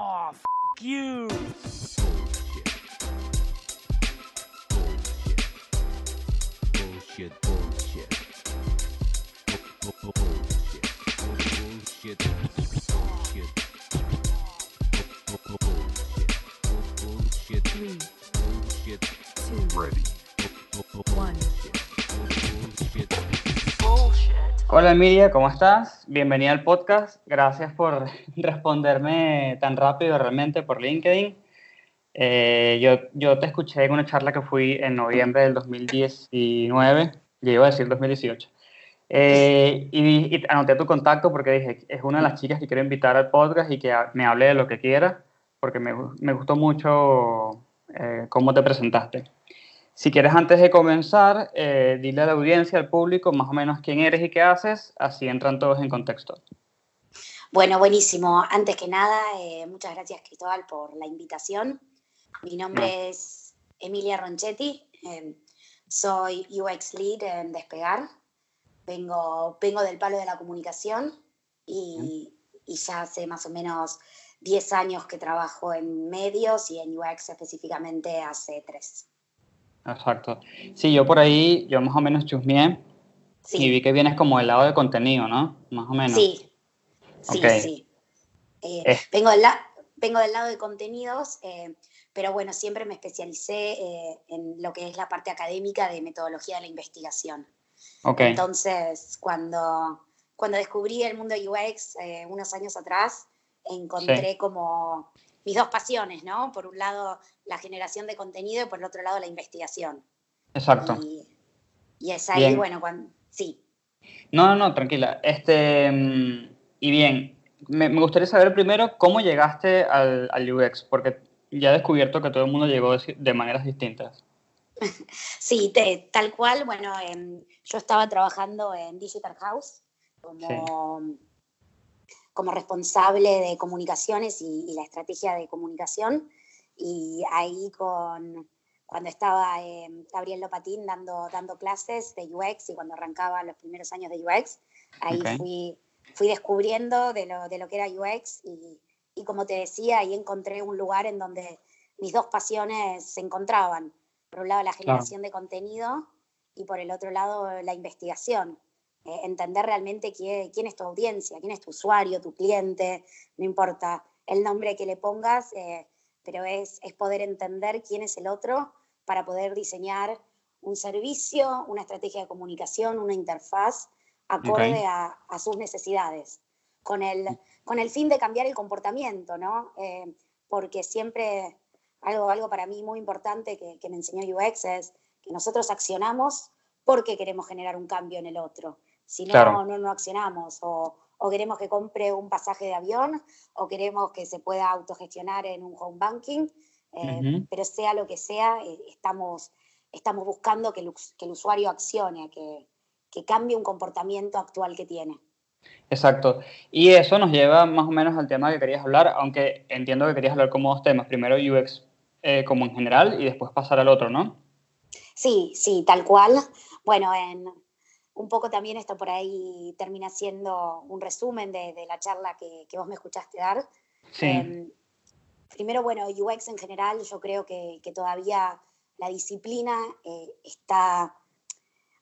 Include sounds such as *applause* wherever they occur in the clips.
Oh, f you. Bullshit, bullshit. Bu- bu- Bullshit. Bullshit. Bullshit. Bu- bu- Bullshit. Bu- Bullshit. Three, Bullshit. two, Ready. Bu- bu- one. Bullshit. Hola Emilia, ¿cómo estás? Bienvenida al podcast. Gracias por *laughs* responderme tan rápido realmente por LinkedIn. Eh, yo, yo te escuché en una charla que fui en noviembre del 2019, yo iba a decir 2018, Eh, y, y anoté tu contacto porque dije, es una de las chicas que quiero invitar al podcast y que me hable de lo que quiera, porque me, me gustó mucho eh, cómo te presentaste. Si quieres, antes de comenzar, eh, dile a la audiencia, al público, más o menos quién eres y qué haces, así entran todos en contexto. Bueno, buenísimo. Antes que nada, eh, muchas gracias Cristóbal por la invitación. Mi nombre es Emilia Ronchetti, eh, soy UX Lead en Despegar. Vengo, vengo del palo de la comunicación y, y ya hace más o menos 10 años que trabajo en medios y en UX específicamente hace 3. Exacto. Sí, yo por ahí, yo más o menos chusmeé y vi que vienes como del lado de contenido, ¿no? Más o menos. Sí, sí, Ok. sí. Eh, Eh. vengo, del la- vengo del lado de contenidos, eh, pero bueno, siempre me especialicé eh, en lo que es la parte académica de metodología de la investigación. Ok. Entonces, cuando, cuando descubrí el mundo UX eh, unos años atrás, encontré como mis dos pasiones, ¿no? Por un lado, la generación de contenido y por el otro lado, la investigación. Exacto. Y, y es ahí, Bien. bueno, cuando, sí. No, no, no, tranquila. Este, mm, y bien, me, me gustaría saber primero cómo llegaste al, al UX, porque ya he descubierto que todo el mundo llegó de, de maneras distintas. *laughs* Sí, te- tal cual. Bueno, em, yo estaba trabajando en Digital House como, como responsable de comunicaciones y, y la estrategia de comunicación. Y ahí con, cuando estaba em, Gabriel Lopatín dando, dando clases de UX y cuando arrancaba los primeros años de UX, ahí Ok. fui, fui descubriendo de lo, de lo que era UX y, y como te decía, ahí encontré un lugar en donde mis dos pasiones se encontraban. Por un lado, la generación de contenido y por el otro lado, la investigación. Eh, entender realmente quién, quién es tu audiencia, quién es tu usuario, tu cliente, no importa el nombre que le pongas, eh, pero es, es poder entender quién es el otro para poder diseñar un servicio, una estrategia de comunicación, una interfaz acorde Ok. a, a sus necesidades, con el, con el fin de cambiar el comportamiento, ¿no? Eh, porque siempre algo, algo para mí muy importante que, que me enseñó UX es que nosotros accionamos porque queremos generar un cambio en el otro. Si no, Claro. no, no accionamos. O, o queremos que compre un pasaje de avión, o queremos que se pueda autogestionar en un home banking, eh, pero sea lo que sea, eh, estamos, estamos buscando que el, us- que el usuario accione, que, que cambie un comportamiento actual que tiene. Exacto. Y eso nos lleva más o menos al tema que querías hablar, aunque entiendo que querías hablar como dos temas. Primero UX eh, como en general y después pasar al otro, ¿no? Sí, sí, tal cual. Bueno, en, un poco también esto por ahí termina siendo un resumen de, de la charla que, que vos me escuchaste dar. Sí. Em, primero, bueno, UX en general, yo creo que, que todavía la disciplina eh, está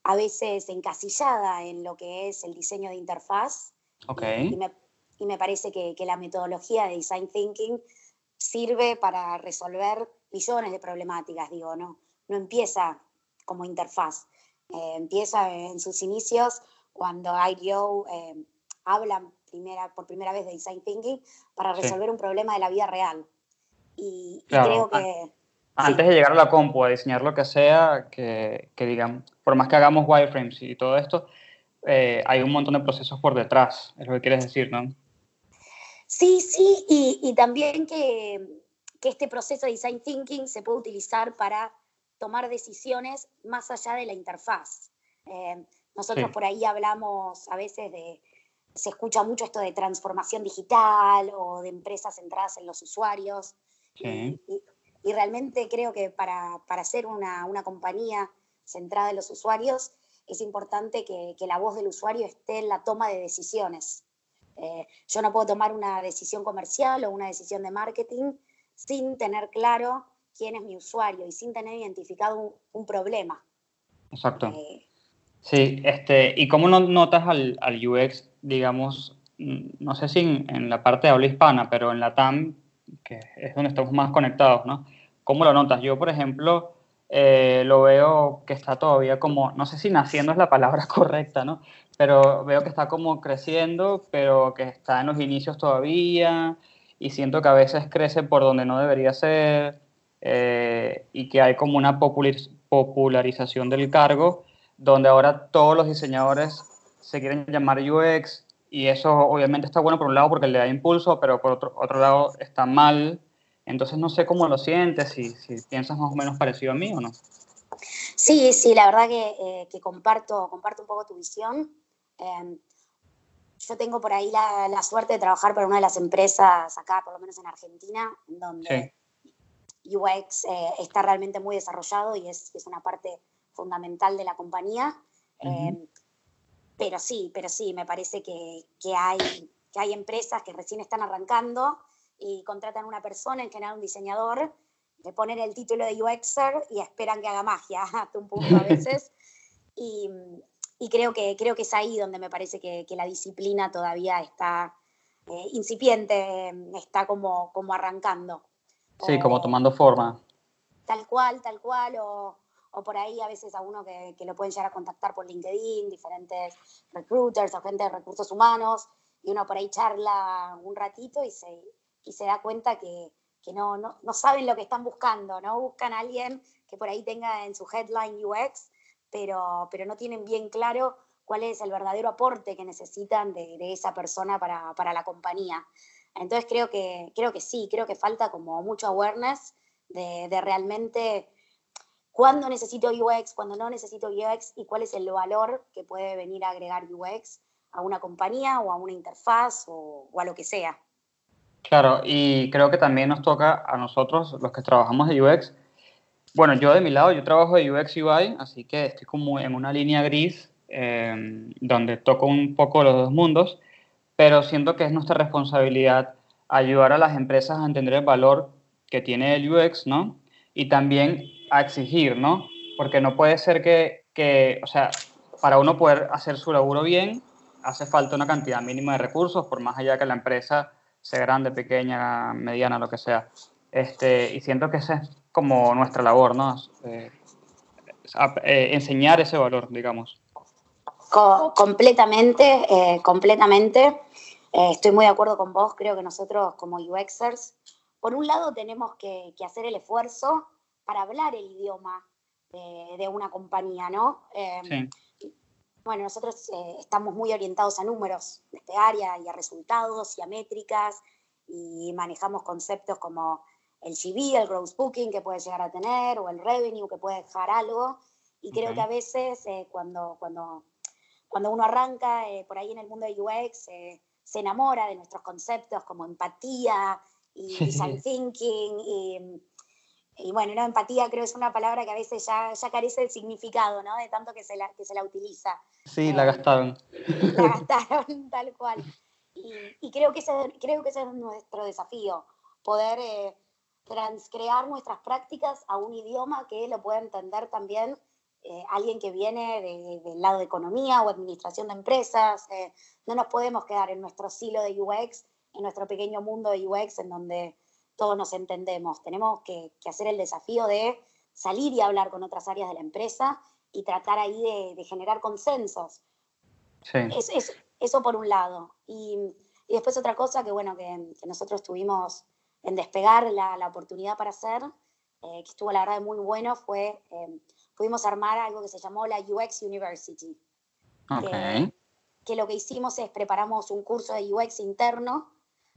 a veces encasillada en lo que es el diseño de interfaz. ok. Y, y me, y me parece que, que la metodología de design thinking sirve para resolver millones de problemáticas, digo, no, no empieza como interfaz, eh, empieza en sus inicios cuando IDEO eh, habla primera, por primera vez de design thinking para Sí. resolver un problema de la vida real. Y, y Claro, creo que... Antes de llegar a la compu, a diseñar lo que sea, que, que digan, por más que hagamos wireframes y todo esto, eh, hay un montón de procesos por detrás, es lo que quieres decir, ¿no? Sí, sí, y, y también que, que este proceso de design thinking se puede utilizar para tomar decisiones más allá de la interfaz. Eh, nosotros Sí. por ahí hablamos a veces de, se escucha mucho esto de transformación digital o de empresas centradas en los usuarios. Sí. Y, y- y realmente creo que para, para ser una, una compañía centrada en los usuarios es importante que, que la voz del usuario esté en la toma de decisiones. Eh, yo no puedo tomar una decisión comercial o una decisión de marketing sin tener claro quién es mi usuario y sin tener identificado un, problema. Exacto. Eh, sí, este, ¿y cómo no notas al, al, UX, digamos, no sé si en, la parte de habla hispana, pero en la TAM, que es donde estamos más conectados, ¿no? ¿Cómo lo notas? Yo, por ejemplo, eh, lo veo que está todavía como, no sé si naciendo es la palabra *laughs* correcta, ¿no? Pero veo que está como creciendo, pero que está en los inicios todavía y siento que a veces crece por donde no debería ser eh, y que hay como una popularización del cargo donde ahora todos los diseñadores se quieren llamar UX y eso obviamente está bueno por un lado porque le da impulso, pero por otro, otro lado está mal entonces no sé cómo lo sientes, si, si piensas más o menos parecido a mí o no. Sí, sí, la verdad que, eh, que comparto, comparto un poco tu visión. Em, yo tengo por ahí la, la, suerte de trabajar para una de las empresas acá, por lo menos en Argentina, donde UX eh, está realmente muy desarrollado y es, es, una parte fundamental de la compañía. Em, pero sí, pero sí, me parece que, que, hay, que hay empresas que recién están arrancando y contratan a una persona, en general un diseñador, le ponen el título de UXer y esperan que haga magia *laughs* hasta un punto a veces. *laughs* Y, y, creo, que, creo que es ahí donde me parece que, que la disciplina todavía está eh, incipiente, está como, como arrancando. Sí, como tomando forma. Tal cual, tal cual, o, o por ahí a veces a uno que, que, lo pueden llegar a contactar por LinkedIn, diferentes recruiters o gente de recursos humanos, y uno por ahí charla un ratito y se, y se da cuenta que, que no, no, no, saben lo que están buscando, ¿no? Buscan a alguien que por ahí tenga en su headline UX, pero, pero no tienen bien claro cuál es el verdadero aporte que necesitan de, de esa persona para, para, la compañía. Entonces creo que, creo que sí, creo que falta como mucho awareness de, realmente cuándo necesito UX, cuándo no necesito UX y cuál es el valor que puede venir a agregar UX a una compañía o a una interfaz o, a lo que sea. Claro, y creo que también nos toca a nosotros, los que trabajamos de UX. Bueno, yo de mi lado, yo trabajo de UX UI, así que estoy como en una línea gris em, donde toco un poco los dos mundos, pero siento que es nuestra responsabilidad ayudar a las empresas a entender el valor que tiene el UX, ¿no? Y también a exigir, ¿no? Porque no puede ser que, que, o sea, para uno poder hacer su laburo bien, hace falta una cantidad mínima de recursos, por más allá que la empresa sea grande, pequeña, mediana, lo que sea. Este, y siento que esa es como nuestra labor, ¿no? Eh, eh, enseñar ese valor, digamos. completamente, eh, completamente. Estoy muy de acuerdo con vos. Creo que nosotros como UXers, por un lado tenemos que, que hacer el esfuerzo para hablar el idioma de, de una compañía, ¿no? Sí bueno, nosotros eh, estamos muy orientados a números de este área y a resultados y a métricas y manejamos conceptos como el GV, el gross booking que puede llegar a tener o el revenue que puede dejar algo. Y creo que a veces eh, cuando, cuando, cuando uno arranca eh, por ahí en el mundo de UX se enamora de nuestros conceptos como empatía y design *laughs* thinking y y bueno, la empatía creo es una palabra que a veces ya, ya carece de significado, ¿no? De tanto que se la, que se la utiliza. Sí, la eh, gastaron. La gastaron, *laughs* tal cual. Y, y, creo, que ese, creo que ese es nuestro desafío, poder eh, transcrear nuestras prácticas a un idioma que lo pueda entender también eh, alguien que viene de, del lado de economía o administración de empresas. Eh, no nos podemos quedar en nuestro silo de UX, en nuestro pequeño mundo de UX, en donde todos nos entendemos. Tenemos que, hacer el desafío de salir y hablar con otras áreas de la empresa y tratar ahí de, generar consensos. Sí. Es, eso por un lado. Y, después otra cosa que, bueno, que, nosotros tuvimos en despegar la, la oportunidad para hacer, eh, que estuvo la verdad muy bueno, fue, eh, pudimos armar algo que se llamó la UX University. Okay. que lo que hicimos es preparamos un curso de UX interno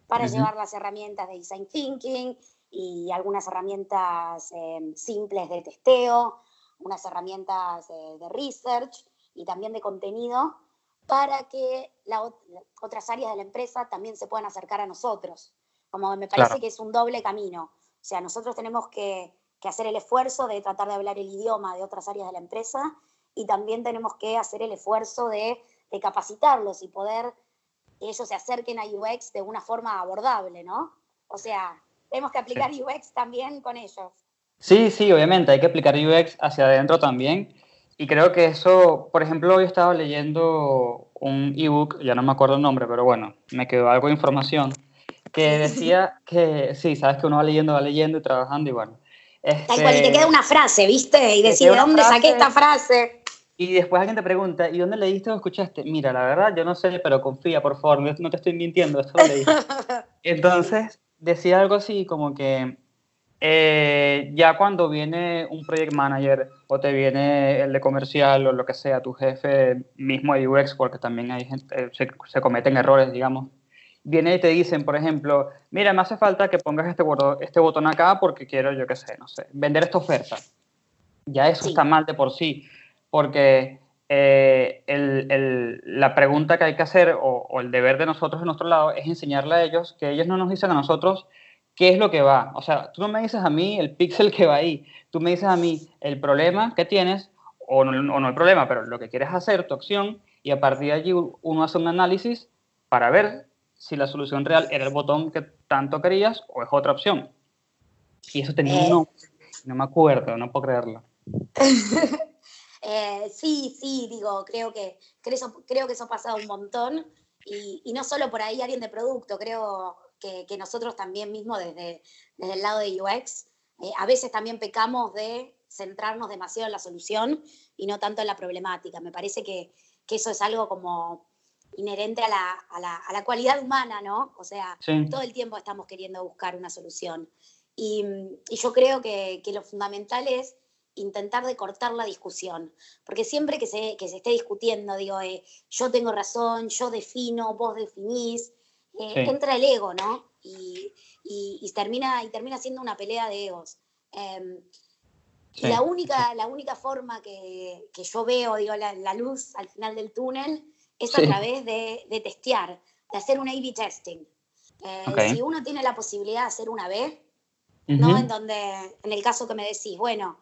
para llevar las herramientas de design thinking y algunas herramientas em, simples de testeo, unas herramientas de research y también de contenido para que otras áreas de la empresa también se puedan acercar a nosotros. Como me parece que es un doble camino. O sea, nosotros tenemos que, que hacer el esfuerzo de tratar de hablar el idioma de otras áreas de la empresa y también tenemos que hacer el esfuerzo de, de capacitarlos y poder ellos se acerquen a UX de una forma abordable, ¿no? O sea, tenemos que aplicar UX también con ellos. Sí, sí, obviamente, hay que aplicar UX hacia adentro también. Y creo que eso, por ejemplo, hoy estaba leyendo un ebook, ya no me acuerdo el nombre, pero bueno, me quedó algo de información, que decía que, sí, sabes que uno va leyendo, va leyendo y trabajando y bueno. Tal cual, y te queda una frase, ¿viste? Y decís, ¿de dónde saqué esta frase? Y después alguien te pregunta, ¿y dónde leíste o escuchaste? Mira, la verdad, yo no sé, pero confía, por favor, no te estoy mintiendo, esto lo leí. *laughs* Entonces, decía algo así como que eh, ya cuando viene un project manager o te viene el de comercial o lo que sea, tu jefe mismo de UX, porque también hay gente, eh, se, se, cometen errores, digamos, viene y te dicen, por ejemplo, mira, me hace falta que pongas este, este botón acá porque quiero, yo qué sé, no sé, vender esta oferta. Ya eso está mal de por sí, porque eh, el, el, la pregunta que hay que hacer o, o el deber de nosotros de nuestro lado es enseñarle a ellos que ellos no nos dicen a nosotros qué es lo que va. O sea, tú no me dices a mí el píxel que va ahí, tú me dices a mí el problema que tienes, o no, o no el problema, pero lo que quieres hacer, tu acción, y a partir de allí uno hace un análisis para ver si la solución real era el botón que tanto querías o es otra opción. Y eso tenía un nombre, no me acuerdo, no puedo creerlo. *laughs* eh, sí, sí, digo, creo que, creo, creo que eso ha pasado un montón. Y, y no solo por ahí alguien de producto, creo que, nosotros también mismo desde, desde el lado de UX, eh, a veces también pecamos de centrarnos demasiado en la solución y no tanto en la problemática. Me parece que, que eso es algo como inherente a la, a la, a la cualidad humana, ¿no? O sea, sí. todo el tiempo estamos queriendo buscar una solución. Y, y yo creo que, que, lo fundamental es intentar de cortar la discusión, porque siempre que se, que se esté discutiendo, digo, eh, yo tengo razón, yo defino, vos definís, eh, sí. entra el ego, ¿no? Y, y, y, termina, y termina siendo una pelea de egos. Eh, sí. la, única, la única forma que, que yo veo, digo, la, la, luz al final del túnel es a través de, de, testear, de hacer un A-B testing. Eh, okay. Si uno tiene la posibilidad de hacer una B, uh -huh. ¿no? En donde, en el caso que me decís, bueno,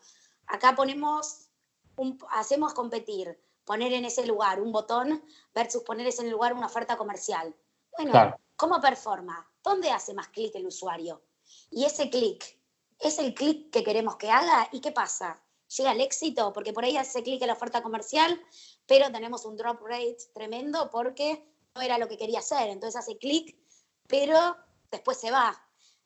acá ponemos, un, hacemos competir, poner en ese lugar un botón versus poner en ese lugar una oferta comercial. Bueno, claro. ¿cómo performa? ¿Dónde hace más clic el usuario? Y ese clic, ¿es el clic que queremos que haga? ¿Y qué pasa? ¿Llega al éxito? Porque por ahí hace clic en la oferta comercial, pero tenemos un drop rate tremendo porque no era lo que quería hacer. Entonces hace clic, pero después se va.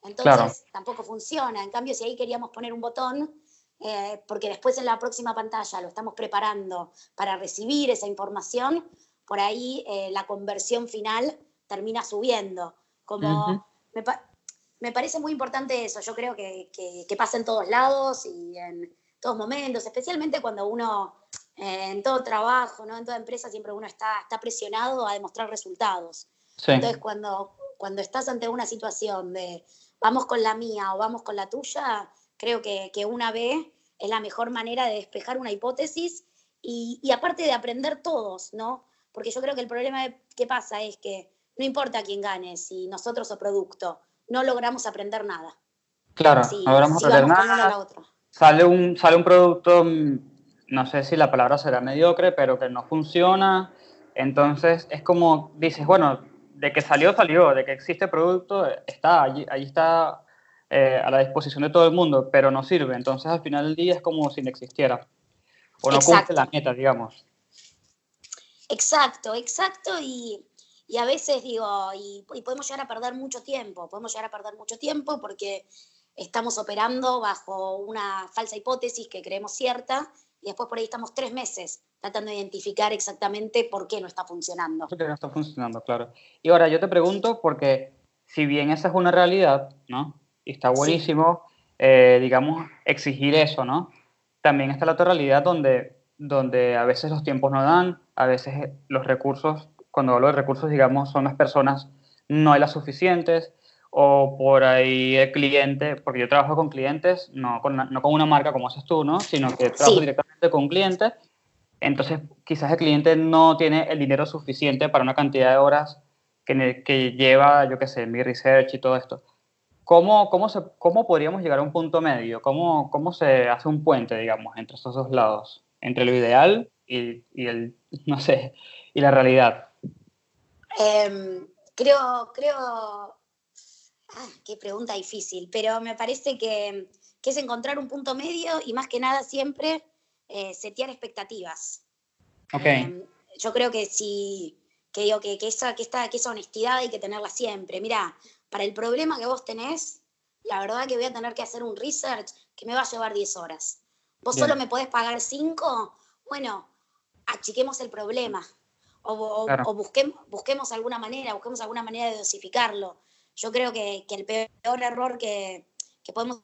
Entonces claro. tampoco funciona. En cambio, si ahí queríamos poner un botón, eh, porque después en la próxima pantalla lo estamos preparando para recibir esa información, por ahí eh, la conversión final termina subiendo. Como uh -huh. me, pa me, parece muy importante eso, yo creo que, que, que, pasa en todos lados y en todos momentos, especialmente cuando uno, en todo trabajo, ¿no? en toda empresa, siempre uno está, está presionado a demostrar resultados. Sí. Entonces, cuando, cuando estás ante una situación de vamos con la mía o vamos con la tuya, creo que, que una vez es la mejor manera de despejar una hipótesis y, y aparte de aprender todos, ¿no? Porque yo creo que el problema que pasa es que no importa quién gane, si nosotros o producto, no logramos aprender nada. Claro, si, no logramos si aprender nada. Sale un, sale un producto, mm, no sé si la palabra será mediocre, pero que no funciona. Entonces es como dices, bueno, de que salió, salió, de que existe producto, está, allí, allí está eh, a la disposición de todo el mundo, pero no sirve. Entonces al final del día es como si no existiera. O no Exacto. cumple la meta, digamos. Exacto, exacto. Y y a veces digo, y, y, podemos llegar a perder mucho tiempo, podemos llegar a perder mucho tiempo porque estamos operando bajo una falsa hipótesis que creemos cierta y después por ahí estamos tres meses tratando de identificar exactamente por qué no está funcionando. Porque no está funcionando, claro. Y ahora yo te pregunto, porque si bien esa es una realidad, ¿no? Y está buenísimo, sí. eh, digamos, exigir eso, ¿no? También está la otra realidad donde, donde a veces los tiempos no dan, a veces los recursos cuando hablo de recursos, digamos, son las personas, no hay las suficientes, o por ahí el cliente, porque yo trabajo con clientes, no con, no con una marca como haces tú, ¿no? Sino que trabajo sí. directamente con clientes, entonces quizás el cliente no tiene el dinero suficiente para una cantidad de horas que, que lleva, yo qué sé, mi research y todo esto. ¿Cómo, cómo, se, ¿Cómo podríamos llegar a un punto medio? ¿Cómo, ¿Cómo se hace un puente, digamos, entre estos dos lados? Entre lo ideal y, y el, no sé, y la realidad. Em, creo, creo, ah, qué pregunta difícil, pero me parece que, es encontrar un punto medio y más que nada siempre eh, setear expectativas. Ok. Em, yo creo que si, que digo que, que, esa, que, esta, que esa honestidad hay que tenerla siempre. Mira, para el problema que vos tenés, la verdad que voy a tener que hacer un research que me va a llevar 10 horas. Vos solo me podés pagar 5, bueno, achiquemos el problema. O, busquemos, busquemos alguna manera, busquemos alguna manera de dosificarlo. Yo creo que, el peor error que, que podemos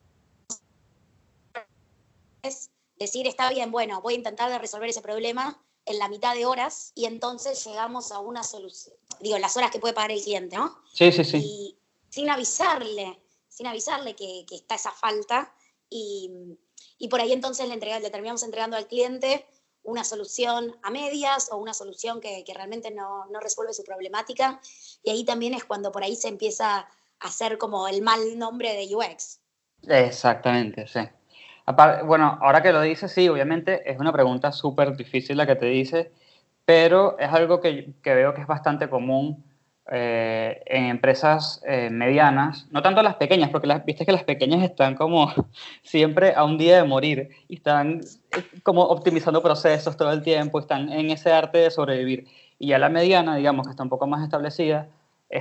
es decir, está bien, bueno, voy a intentar de resolver ese problema en la mitad de horas y entonces llegamos a una solución, digo, las horas que puede pagar el cliente, ¿no? Sí, sí, sí. Y sin avisarle, sin avisarle que, está esa falta y, por ahí entonces le, le terminamos entregando al cliente una solución a medias o una solución que, realmente no, no, resuelve su problemática. Y ahí también es cuando por ahí se empieza a hacer como el mal nombre de UX. Exactamente, sí bueno, ahora que lo dices, sí, obviamente es una pregunta súper difícil la que te dice, pero es algo que, que veo que es bastante común eh, en empresas eh, medianas, no tanto las pequeñas, porque las, viste que las pequeñas están como *laughs* siempre a un día de morir y están eh, como optimizando procesos todo el tiempo, están en ese arte de sobrevivir. Y ya la mediana, digamos que está un poco más establecida,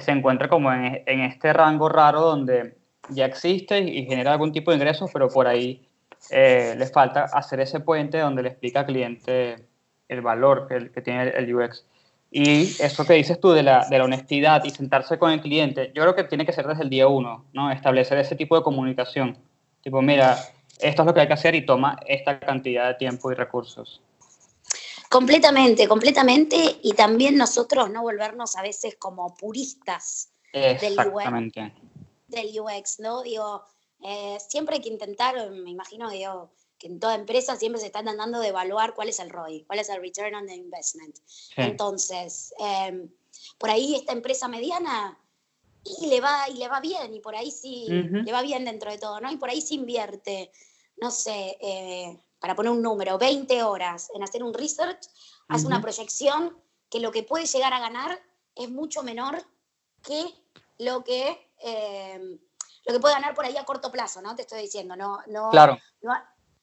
se encuentra como en, en, este rango raro donde ya existe y genera algún tipo de ingresos, pero por ahí eh, les falta hacer ese puente donde le explica al cliente el valor que, que tiene el, UX. Y eso que dices tú de la, de la, honestidad y sentarse con el cliente, yo creo que tiene que ser desde el día uno, ¿no? Establecer ese tipo de comunicación. Tipo, mira, esto es lo que hay que hacer y toma esta cantidad de tiempo y recursos. Completamente, completamente. Y también nosotros no volvernos a veces como puristas del UX, del UX, ¿no? Digo, eh, siempre hay que intentar, me imagino que, que en toda empresa siempre se están tratando de evaluar cuál es el ROI, cuál es el Return on the Investment. Entonces, em, por ahí esta empresa mediana y le va y le va bien y por ahí sí le va bien dentro de todo, ¿no? Y por ahí se invierte, no sé, eh, para poner un número, 20 horas en hacer un research, hace una proyección que lo que puede llegar a ganar es mucho menor que lo que em, lo que puede ganar por ahí a corto plazo, ¿no? Te estoy diciendo, no, no, claro.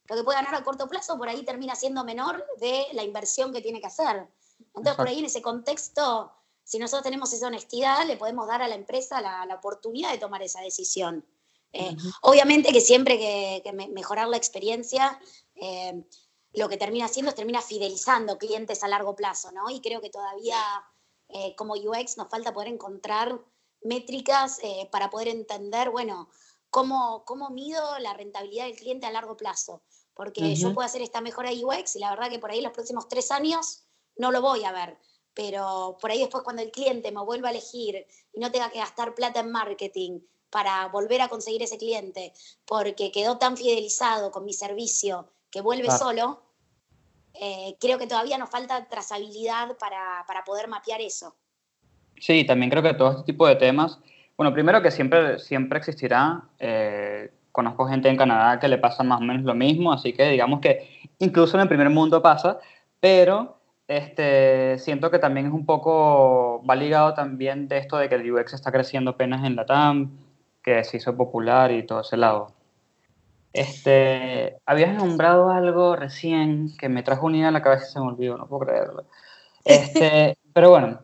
Lo que puede ganar a corto plazo por ahí termina siendo menor de la inversión que tiene que hacer. Entonces, por ahí en ese contexto, si nosotros tenemos esa honestidad, le podemos dar a la empresa la, oportunidad de tomar esa decisión. Eh, obviamente que siempre que, mejorar la experiencia, eh, lo que termina haciendo es termina fidelizando clientes a largo plazo, ¿no? Y creo que todavía eh, como UX nos falta poder encontrar métricas para poder entender, bueno, cómo, cómo mido la rentabilidad del cliente a largo plazo. Porque yo puedo hacer esta mejora UX y la verdad que por ahí los próximos tres años no lo voy a ver. Pero por ahí después cuando el cliente me vuelva a elegir y no tenga que gastar plata en marketing para volver a conseguir ese cliente, porque quedó tan fidelizado con mi servicio que vuelve solo, eh, creo que todavía nos falta trazabilidad para, para poder mapear eso. Sí, también creo que todo este tipo de temas, bueno, primero que siempre, siempre existirá, eh, conozco gente en Canadá que le pasa más o menos lo mismo, así que digamos que incluso en el primer mundo pasa, pero este, siento que también es un poco, va ligado también de esto de que el UX está creciendo apenas en la TAM, que se hizo popular y todo ese lado. Este, habías nombrado algo recién que me trajo una idea a la cabeza y se me olvidó, no puedo creerlo. Este, *laughs* pero bueno,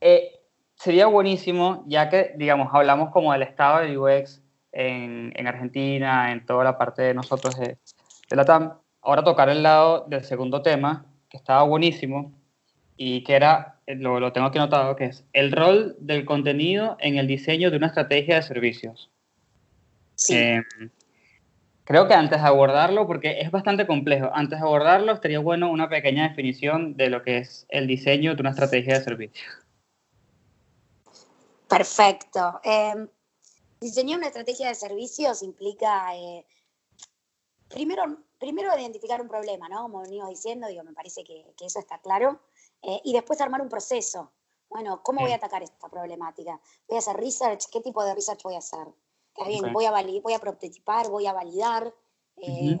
eh, sería buenísimo, ya que, digamos, hablamos como del estado de UX en, en Argentina, en toda la parte de nosotros de, de, la TAM, ahora tocar el lado del segundo tema, que estaba buenísimo, y que era, eh, lo, lo tengo aquí notado, que es el rol del contenido en el diseño de una estrategia de servicios. Sí. Eh, creo que antes de abordarlo, porque es bastante complejo, antes de abordarlo estaría bueno una pequeña definición de lo que es el diseño de una estrategia de servicios. Perfecto. Em, diseñar una estrategia de servicios implica, eh, primero, primero identificar un problema, ¿no? Como venimos diciendo, digo, me parece que, eso está claro. Eh, y después armar un proceso. Bueno, ¿cómo voy a atacar esta problemática? ¿Voy a hacer research? ¿Qué tipo de research voy a hacer? bien, voy, a voy a prototipar, voy a validar. Eh,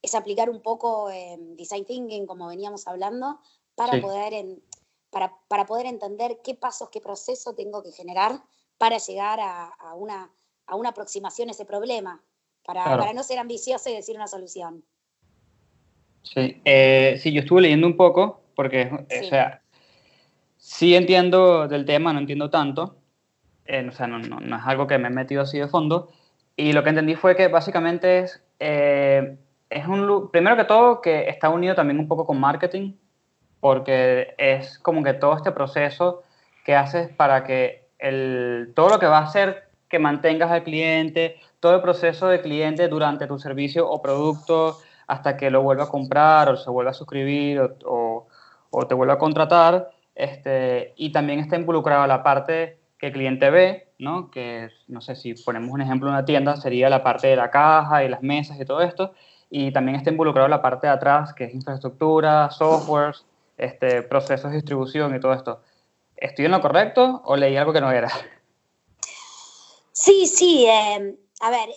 es aplicar un poco design thinking, como veníamos hablando, para poder en, para, para, poder entender qué pasos, qué proceso tengo que generar para llegar a, a una, a una aproximación a ese problema, para, claro. para no ser ambicioso y decir una solución. Sí, eh, sí, yo estuve leyendo un poco, porque, sí. o sea, sí entiendo del tema, no entiendo tanto, eh, o sea, no, no, no, es algo que me he metido así de fondo, y lo que entendí fue que básicamente es, eh, es un, primero que todo, que está unido también un poco con marketing, porque es como que todo este proceso que haces para que todo lo que va a hacer que mantengas al cliente, todo el proceso de cliente durante tu servicio o producto, hasta que lo vuelva a comprar o se vuelva a suscribir o, te vuelva a contratar. Este, y también está involucrada la parte que el cliente ve, ¿no? que no sé si ponemos un ejemplo en una tienda, sería la parte de la caja y las mesas y todo esto, y también está involucrado la parte de atrás, que es infraestructura, software, este, procesos de distribución y todo esto. ¿Estoy en lo correcto o leí algo que no era? Sí, sí. Eh, a ver,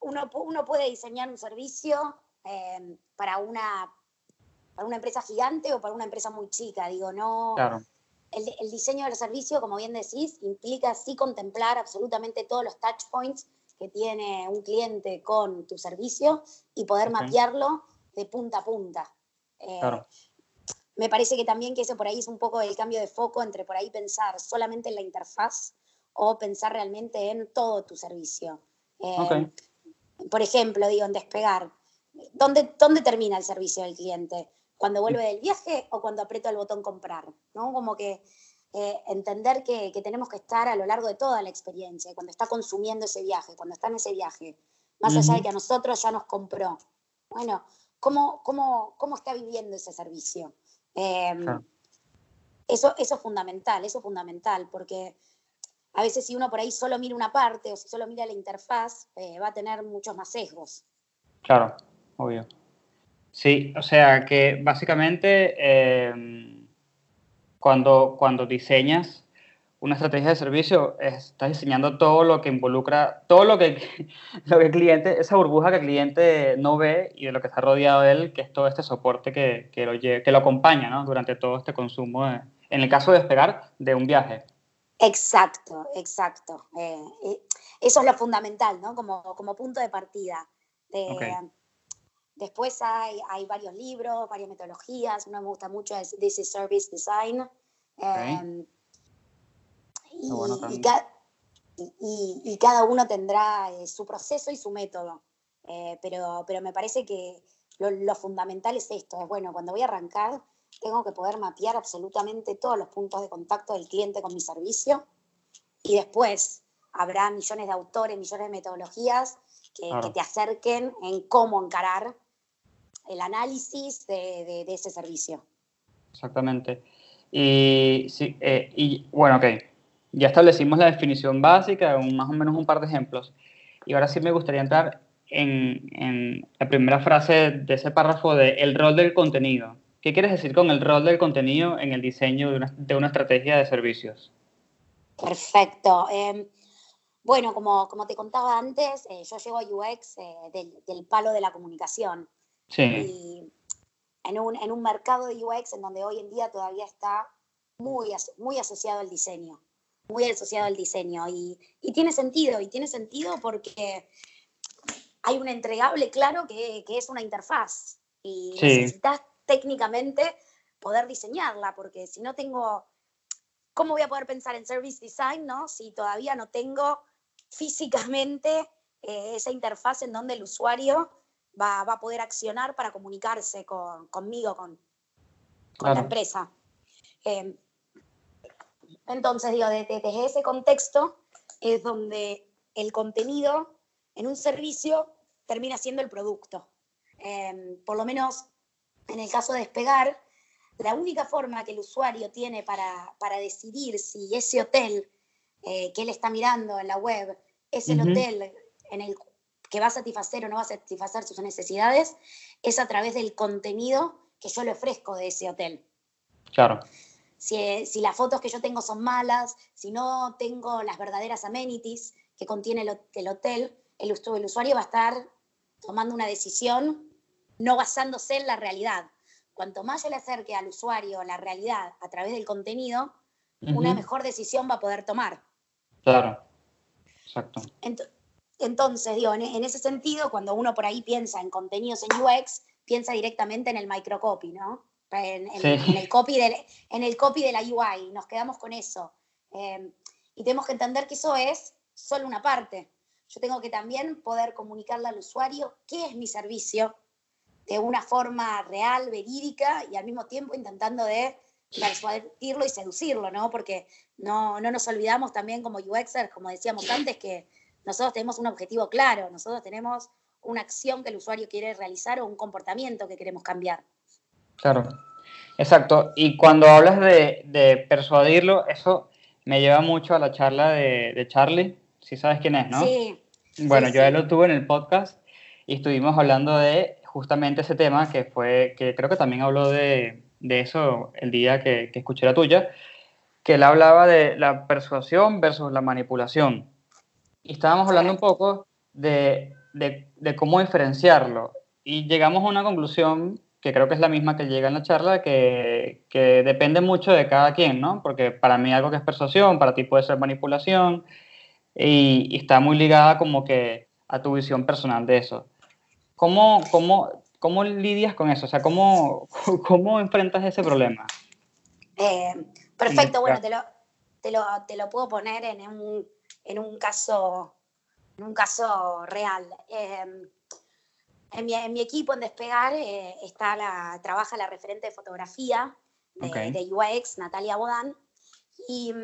uno, uno, puede diseñar un servicio eh, para, una, para una empresa gigante o para una empresa muy chica. Digo, no. Claro. El, el, diseño del servicio, como bien decís, implica sí contemplar absolutamente todos los touch points que tiene un cliente con tu servicio y poder okay. mapearlo de punta a punta. Eh, claro. Me parece que también que eso por ahí es un poco el cambio de foco entre por ahí pensar solamente en la interfaz o pensar realmente en todo tu servicio. Eh, okay. Por ejemplo, digo, en despegar, ¿dónde, ¿dónde termina el servicio del cliente? ¿Cuando vuelve del viaje o cuando aprieto el botón comprar? ¿no? Como que eh, entender que, que, tenemos que estar a lo largo de toda la experiencia, cuando está consumiendo ese viaje, cuando está en ese viaje, más uh -huh. allá de que a nosotros ya nos compró. Bueno, ¿cómo, cómo, cómo está viviendo ese servicio? Eh, claro. eso, eso es fundamental, eso es fundamental, porque a veces si uno por ahí solo mira una parte o si solo mira la interfaz, eh, va a tener muchos más sesgos. Claro, obvio. Sí, o sea que básicamente eh, cuando, cuando diseñas una estrategia de servicio, estás diseñando todo lo que involucra, todo lo que, *laughs* lo que el cliente, esa burbuja que el cliente no ve y de lo que está rodeado de él, que es todo este soporte que, que, lo, que lo acompaña ¿no? durante todo este consumo, de, en el caso de despegar, de un viaje. Exacto, exacto. Eh, eso es lo fundamental, ¿no? Como, como punto de partida. Okay. Después hay, hay, varios libros, varias metodologías. Uno me gusta mucho es This is Service Design. Okay. Eh, y, bueno y, ca y, y, cada uno tendrá eh, su proceso y su método. Eh, pero, pero me parece que lo, lo, fundamental es esto. Es bueno, cuando voy a arrancar, tengo que poder mapear absolutamente todos los puntos de contacto del cliente con mi servicio y después habrá millones de autores, millones de metodologías que, claro. que te acerquen en cómo encarar el análisis de, de, de ese servicio. Exactamente. Y, sí, eh, y bueno, ok, ya establecimos la definición básica, un, más o menos un par de ejemplos. Y ahora sí me gustaría entrar en, en la primera frase de ese párrafo de el rol del contenido. ¿Qué quieres decir con el rol del contenido en el diseño de una, de una estrategia de servicios? Perfecto. Eh, bueno, como, como, te contaba antes, eh, yo llego a UX eh, del, del, palo de la comunicación. Sí. Y en un, en un, mercado de UX en donde hoy en día todavía está muy, muy asociado al diseño. Muy asociado al diseño. Y, y tiene sentido, y tiene sentido porque hay un entregable claro que, que es una interfaz. Y sí. necesitas técnicamente poder diseñarla, porque si no tengo, ¿cómo voy a poder pensar en service design, no? Si todavía no tengo físicamente eh, esa interfaz en donde el usuario va, va, a poder accionar para comunicarse con, conmigo, con, con claro. la empresa. Eh, entonces, digo, desde, desde ese contexto es donde el contenido en un servicio termina siendo el producto. Eh, por lo menos en el caso de despegar, la única forma que el usuario tiene para, para decidir si ese hotel eh, que él está mirando en la web es el uh -huh. hotel en el que va a satisfacer o no va a satisfacer sus necesidades, es a través del contenido que yo le ofrezco de ese hotel. Claro. Si, si las fotos que yo tengo son malas, si no tengo las verdaderas amenities que contiene el, el hotel, el, el usuario va a estar tomando una decisión no basándose en la realidad. cuanto más yo le acerque al usuario la realidad a través del contenido, una mejor decisión va a poder tomar. Claro, exacto. Entonces, digo, en, ese sentido, cuando uno por ahí piensa en contenidos en UX, piensa directamente en el microcopy, ¿no? En, el copy de, en el copy de la UI, nos quedamos con eso. Em, y tenemos que entender que eso es solo una parte. Yo tengo que también poder comunicarle al usuario qué es mi servicio de una forma real, verídica y al mismo tiempo intentando de persuadirlo y seducirlo, ¿no? Porque no, no nos olvidamos también como UXers, como decíamos antes, que nosotros tenemos un objetivo claro, nosotros tenemos una acción que el usuario quiere realizar o un comportamiento que queremos cambiar. Claro, exacto. Y cuando hablas de, persuadirlo, eso me lleva mucho a la charla de, Charlie, si sabes quién es, ¿no? Sí. Bueno, yo lo tuve en el podcast y estuvimos hablando de justamente ese tema que fue, que creo que también habló de, de eso el día que, que, escuché la tuya, que él hablaba de la persuasión versus la manipulación. Y estábamos hablando un poco de, de, de, cómo diferenciarlo. Y llegamos a una conclusión que creo que es la misma que llega en la charla, que, que depende mucho de cada quien, ¿no? Porque para mí algo que es persuasión, para ti puede ser manipulación, y, y está muy ligada como que a tu visión personal de eso. ¿Cómo, cómo, ¿Cómo lidias con eso? O sea, ¿cómo, *laughs* cómo enfrentas ese problema? Eh, perfecto, bueno, te lo, te, lo, te lo, puedo poner en un, en un, caso, en un caso real. Eh, en, mi, en, mi, equipo en Despegar eh, está la, trabaja la referente de fotografía de, de UX, Natalia Bodán. Y,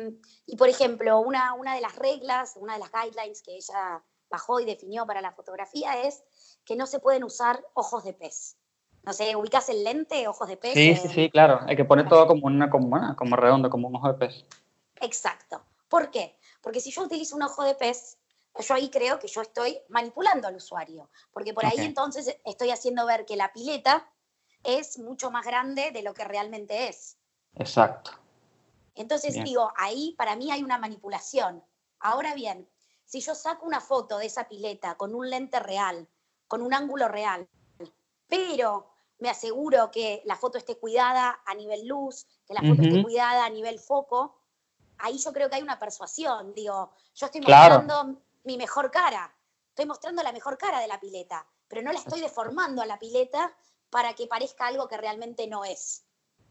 y, por ejemplo, una, una de las reglas, una de las guidelines que ella bajó y definió para la fotografía es que no se pueden usar ojos de pez. No sé, ubicas el lente, ojos de pez. Sí, sí, sí, claro. Hay que poner todo como una, como, como redondo, como un ojo de pez. Exacto. ¿Por qué? Porque si yo utilizo un ojo de pez, yo ahí creo que yo estoy manipulando al usuario. Porque por ahí entonces estoy haciendo ver que la pileta es mucho más grande de lo que realmente es. Exacto. Entonces digo, ahí para mí hay una manipulación. Ahora bien, si yo saco una foto de esa pileta con un lente real, con un ángulo real, pero me aseguro que la foto esté cuidada a nivel luz, que la foto esté cuidada a nivel foco, ahí yo creo que hay una persuasión. Digo, yo estoy mostrando mi mejor cara, estoy mostrando la mejor cara de la pileta, pero no la estoy deformando a la pileta para que parezca algo que realmente no es.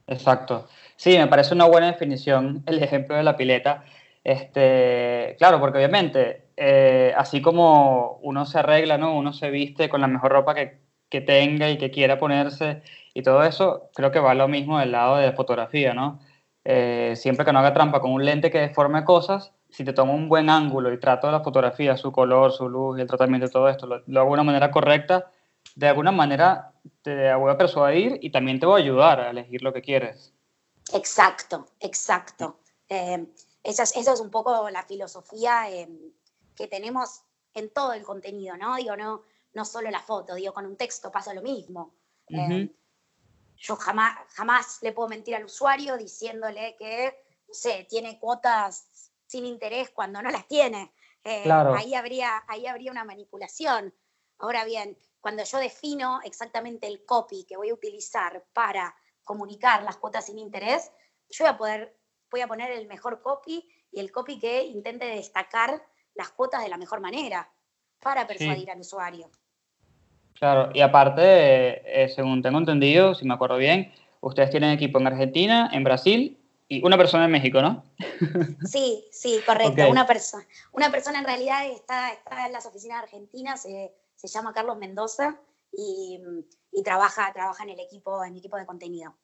Exacto. Sí, me parece una buena definición el ejemplo de la pileta. Este, claro, porque obviamente eh, así como uno se arregla, ¿no? Uno se viste con la mejor ropa que, que, tenga y que quiera ponerse y todo eso, creo que va lo mismo del lado de la fotografía, ¿no? Eh, siempre que no haga trampa con un lente que deforme cosas, si te tomo un buen ángulo y trato la fotografía, su color, su luz y el tratamiento de todo esto, lo, hago de una manera correcta, de alguna manera te voy a persuadir y también te voy a ayudar a elegir lo que quieres. Exacto, exacto. Eh, esa, es, es, un poco la filosofía que tenemos en todo el contenido, ¿no? Digo, no, no solo la foto, digo, con un texto pasa lo mismo. Eh, yo jamás, jamás le puedo mentir al usuario diciéndole que, no sé, tiene cuotas sin interés cuando no las tiene. Eh, ahí, habría, ahí habría una manipulación. Ahora bien, cuando yo defino exactamente el copy que voy a utilizar para comunicar las cuotas sin interés, yo voy a poder, voy a poner el mejor copy y el copy que intente destacar las cuotas de la mejor manera para persuadir al usuario. Claro, y aparte, eh, según tengo entendido, si me acuerdo bien, ustedes tienen equipo en Argentina, en Brasil y una persona en México, ¿no? Sí, sí, correcto. Una, persona una persona en realidad está, está en las oficinas argentinas, se, se llama Carlos Mendoza y, y, trabaja, trabaja en el equipo, en equipo de contenido.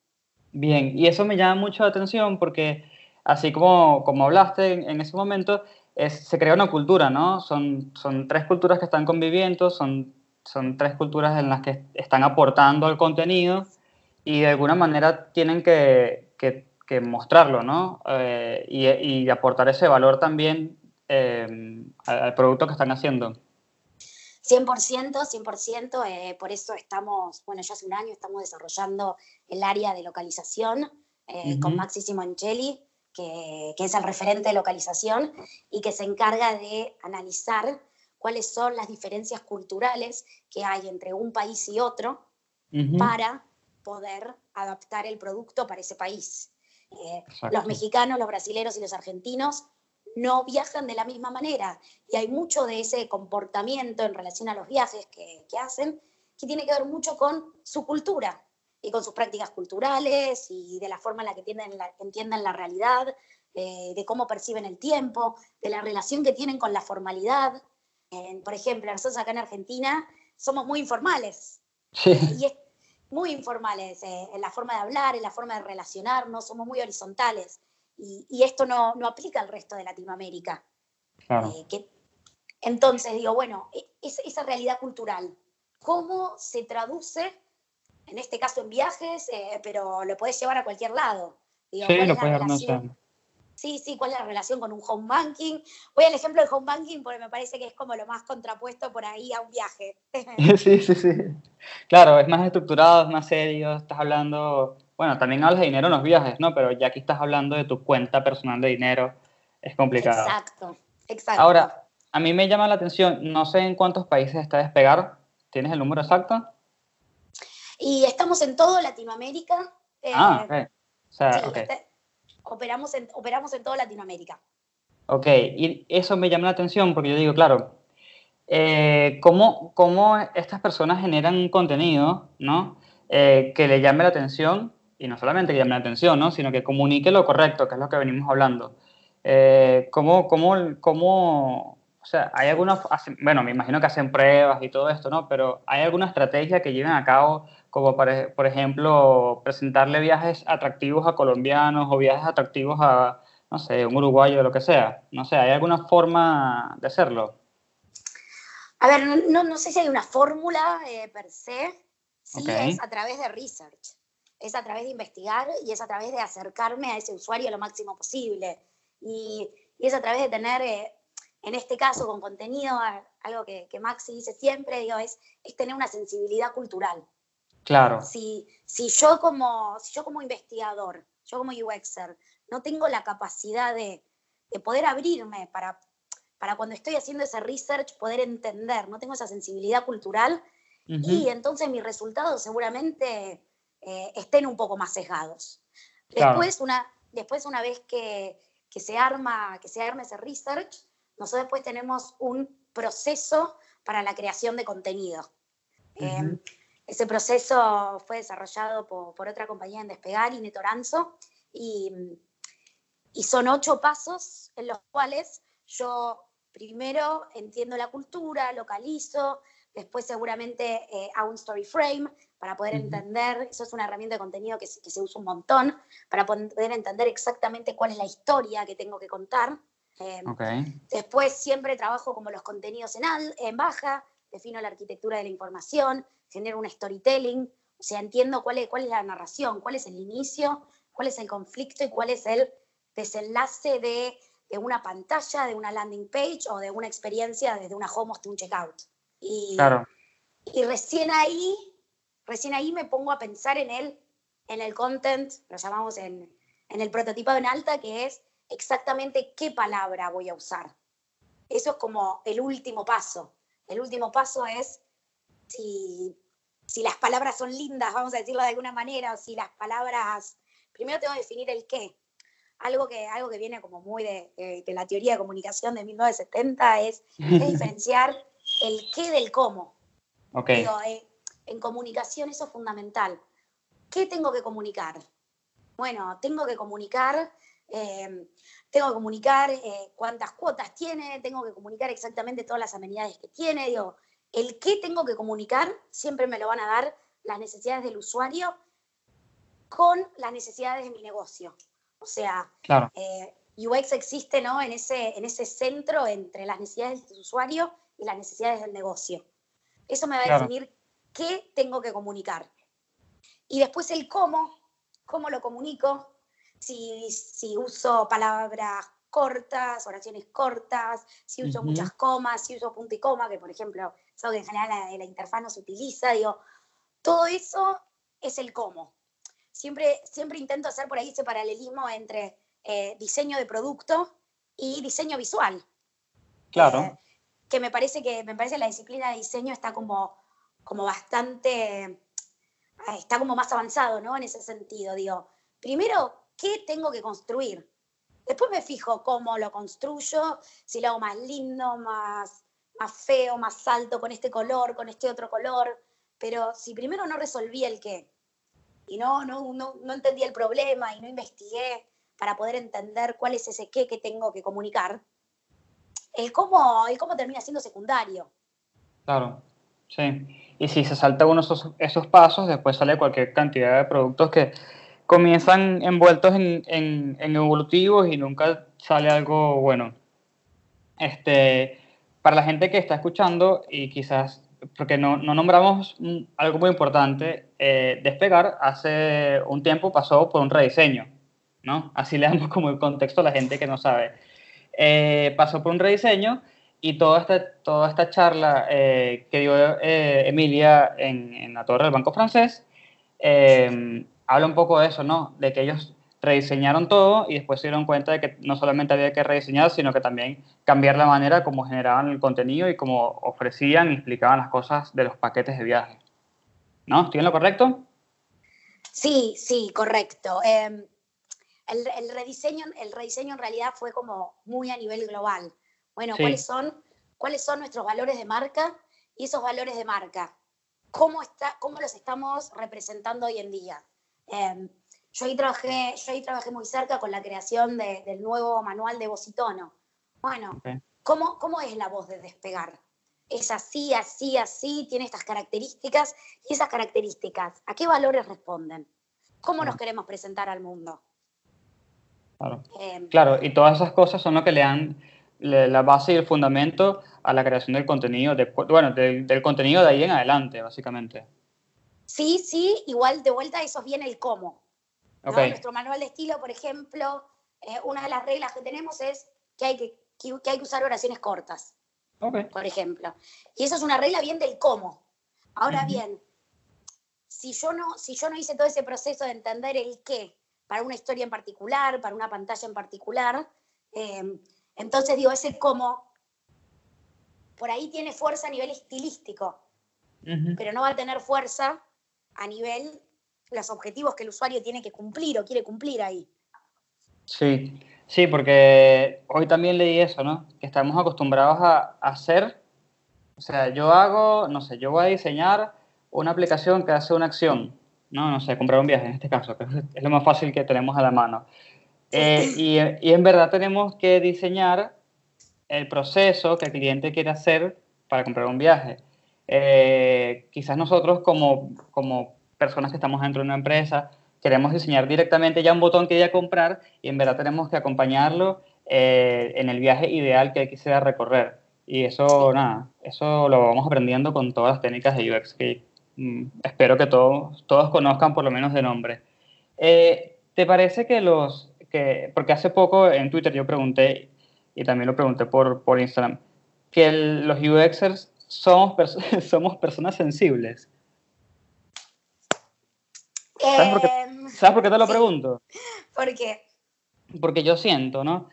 Bien, y eso me llama mucho la atención porque así como, como hablaste en, en ese momento, se crea una cultura, ¿no? Son, son tres culturas que están conviviendo, son, son tres culturas en las que están aportando al contenido y de alguna manera tienen que, que, mostrarlo, ¿no? Eh, y, y, aportar ese valor también eh, al, producto que están haciendo. 100%, 100%, eh, por eso estamos, bueno, ya hace un año estamos desarrollando el área de localización con Maxi Simoncelli, que, es el referente de localización y que se encarga de analizar cuáles son las diferencias culturales que hay entre un país y otro para poder adaptar el producto para ese país. Eh, los mexicanos, los brasileños y los argentinos no viajan de la misma manera. Y hay mucho de ese comportamiento en relación a los viajes que, que hacen que tiene que ver mucho con su cultura y con sus prácticas culturales y de la forma en la que entienden la, entienden la realidad, eh, de cómo perciben el tiempo, de la relación que tienen con la formalidad. Eh, por ejemplo, nosotros acá en Argentina somos muy informales. Sí, y es muy informales eh, en la forma de hablar, en la forma de relacionarnos, somos muy horizontales y, y esto no, no aplica al resto de Latinoamérica. claro. Eh, que- entonces digo, bueno, e- es- esa realidad cultural, ¿cómo se traduce, en este caso en viajes, eh, pero lo podés llevar a cualquier lado? Digo, Sí, ¿cuál lo relación? Sí, sí, ¿cuál es la relación con un home banking? Voy al ejemplo del home banking porque me parece que es como lo más contrapuesto por ahí a un viaje. *laughs* Sí, sí, sí. Claro, es más estructurado, es más serio, estás hablando, bueno, también hablas de dinero en los viajes, ¿no? Pero ya aquí estás hablando de tu cuenta personal de dinero, es complicado. Exacto, exacto. Ahora, a mí me llama la atención, no sé en cuántos países está Despegar, ¿tienes el número exacto? Y estamos en todo Latinoamérica. eh, Ah, ok. O sea, sí, este- operamos, en, operamos en toda Latinoamérica. Ok, y eso me llama la atención porque yo digo, claro, eh, ¿cómo, cómo estas personas generan contenido, ¿no? Eh, que le llame la atención, y no solamente que llame la atención, ¿no? Sino que comunique lo correcto, que es lo que venimos hablando. Eh, ¿cómo, cómo, cómo, o sea, hay hacen- bueno, me imagino que hacen pruebas y todo esto, ¿no? Pero ¿hay alguna estrategia que lleven a cabo, como para, por ejemplo, presentarle viajes atractivos a colombianos o viajes atractivos a no sé, un uruguayo o lo que sea. No sé, ¿hay alguna forma de hacerlo? A ver, no- no, sé si hay una fórmula eh, per se, sí Ok. es a través de research, es a través de investigar y es a través de acercarme a ese usuario lo máximo posible. Y, y es a través de tener, eh, en este caso con contenido, algo que, que Maxi dice siempre, digo, es, es tener una sensibilidad cultural. Claro, si, si, yo como, si yo como investigador, yo como UXer, no tengo la capacidad de, de poder abrirme para, para cuando estoy haciendo ese research, poder entender, no tengo esa sensibilidad cultural y entonces mis resultados seguramente eh, estén un poco más sesgados. Claro. Después, una, después una vez que, que se arma, que se arma ese research, nosotros después tenemos un proceso para la creación de contenido. Eh. Ese proceso fue desarrollado por, por otra compañía en Despegar, Inetoranzo, y, y son ocho pasos en los cuales yo primero entiendo la cultura, localizo, después seguramente eh, hago un story frame para poder Ujú. entender, eso es una herramienta de contenido que, se- que se usa un montón, para poder entender exactamente cuál es la historia que tengo que contar. Eh, Ok, Después siempre trabajo como los contenidos en, al- en baja, defino la arquitectura de la información, genero un storytelling, o sea, entiendo cuál es, cuál es la narración, cuál es el inicio, cuál es el conflicto y cuál es el desenlace de, de una pantalla, de una landing page o de una experiencia desde una home hasta un checkout. Y, claro, y recién ahí, recién ahí me pongo a pensar en el, en el content, lo llamamos en, en el prototipado en alta, que es exactamente qué palabra voy a usar. Eso es como el último paso. El último paso es si, si las palabras son lindas, vamos a decirlo de alguna manera, o si las palabras... Primero tengo que definir el qué. Algo que, algo que viene como muy de, de- de la teoría de comunicación de 1970 es, es *laughs* diferenciar el qué del cómo. ok, Digo, eh, en comunicación eso es fundamental. ¿Qué tengo que comunicar? Bueno, tengo que comunicar, eh, tengo que comunicar eh, cuántas cuotas tiene, tengo que comunicar exactamente todas las amenidades que tiene. Digo, el qué tengo que comunicar siempre me lo van a dar las necesidades del usuario con las necesidades de mi negocio. O sea, claro, eh, UX existe ¿no? en, ese, en ese centro entre las necesidades del usuario y las necesidades del negocio. Eso me va a definir qué tengo que comunicar. Y después el cómo, cómo lo comunico, si, si uso palabras cortas, oraciones cortas, si uso muchas comas, si uso punto y coma, que por ejemplo es algo que en general la, la interfaz no se utiliza, digo, todo eso es el cómo. Siempre, siempre intento hacer por ahí ese paralelismo entre eh, diseño de producto y diseño visual. claro, Eh, que me parece que me parece la disciplina de diseño está como, como bastante, está como más avanzado, ¿no? En ese sentido, digo, primero, ¿qué tengo que construir? Después me fijo cómo lo construyo, si lo hago más lindo, más, más feo, más alto, con este color, con este otro color. Pero si primero no resolví el qué y no, no, no, no entendí el problema y no investigué para poder entender cuál es ese qué que tengo que comunicar, el cómo, el cómo termina siendo secundario. Claro, sí. Y si se salta uno esos, esos pasos, después sale cualquier cantidad de productos que comienzan envueltos en, en, en, evolutivos y nunca sale algo bueno. Este, para la gente que está escuchando y quizás, porque no, no nombramos algo muy importante, eh, Despegar hace un tiempo pasó por un rediseño, ¿no? Así le damos como el contexto a la gente que no sabe. Eh, pasó por un rediseño y toda esta, toda esta charla eh, que dio eh, Emilia en, en, la torre del Banco Francés eh, habla un poco de eso, ¿no? De que ellos rediseñaron todo y después se dieron cuenta de que no solamente había que rediseñar, sino que también cambiar la manera como generaban el contenido y cómo ofrecían y explicaban las cosas de los paquetes de viaje. ¿No? ¿Estoy en lo correcto? Sí, sí, correcto. Eh, el, el, rediseño, el rediseño en realidad fue como muy a nivel global. Bueno, sí. ¿cuáles, son, ¿cuáles son nuestros valores de marca? Y esos valores de marca, ¿cómo, está, cómo los estamos representando hoy en día? Eh, yo, ahí trabajé, yo ahí trabajé muy cerca con la creación de, del nuevo manual de voz y tono. Bueno, okay. ¿cómo, ¿cómo es la voz de despegar? Es así, así, así, tiene estas características y esas características, ¿a qué valores responden? ¿Cómo nos queremos presentar al mundo? Claro. Eh, claro, y todas esas cosas son lo que le dan la base y el fundamento a la creación del contenido, de, bueno, del, del, contenido de ahí en adelante, básicamente. Sí, sí, igual de vuelta eso viene el cómo. ¿No? Okay. Nuestro manual de estilo, por ejemplo, eh, una de las reglas que tenemos es que hay que, que, que hay que usar oraciones cortas, okay. por ejemplo. Y eso es una regla bien del cómo. Ahora uh -huh. bien, si yo, no, si yo no hice todo ese proceso de entender el qué para una historia en particular, para una pantalla en particular, eh, entonces, digo, ese cómo, por ahí tiene fuerza a nivel estilístico, uh -huh. pero no va a tener fuerza a nivel los objetivos que el usuario tiene que cumplir o quiere cumplir ahí. Sí, sí, porque hoy también leí eso, ¿no? Que estamos acostumbrados a, hacer, o sea, yo hago, no sé, yo voy a diseñar una aplicación que hace una acción, no, no sé, comprar un viaje en este caso, que es lo más fácil que tenemos a la mano. Eh, y, y, en verdad tenemos que diseñar el proceso que el cliente quiere hacer para comprar un viaje. Eh, quizás nosotros como, como personas que estamos dentro de una empresa queremos diseñar directamente ya un botón que ya comprar y en verdad tenemos que acompañarlo eh, en el viaje ideal que quisiera recorrer. Y eso, nada, eso lo vamos aprendiendo con todas las técnicas de UX que mm, espero que todos, todos conozcan por lo menos de nombre. Eh, ¿Te parece que los, que, porque hace poco en Twitter yo pregunté, y también lo pregunté por, por Instagram, que los UXers somos, *laughs* somos personas sensibles. ¿Sabes por, qué, ¿Sabes por qué te lo sí. pregunto? ¿Por qué? Porque yo siento, ¿no?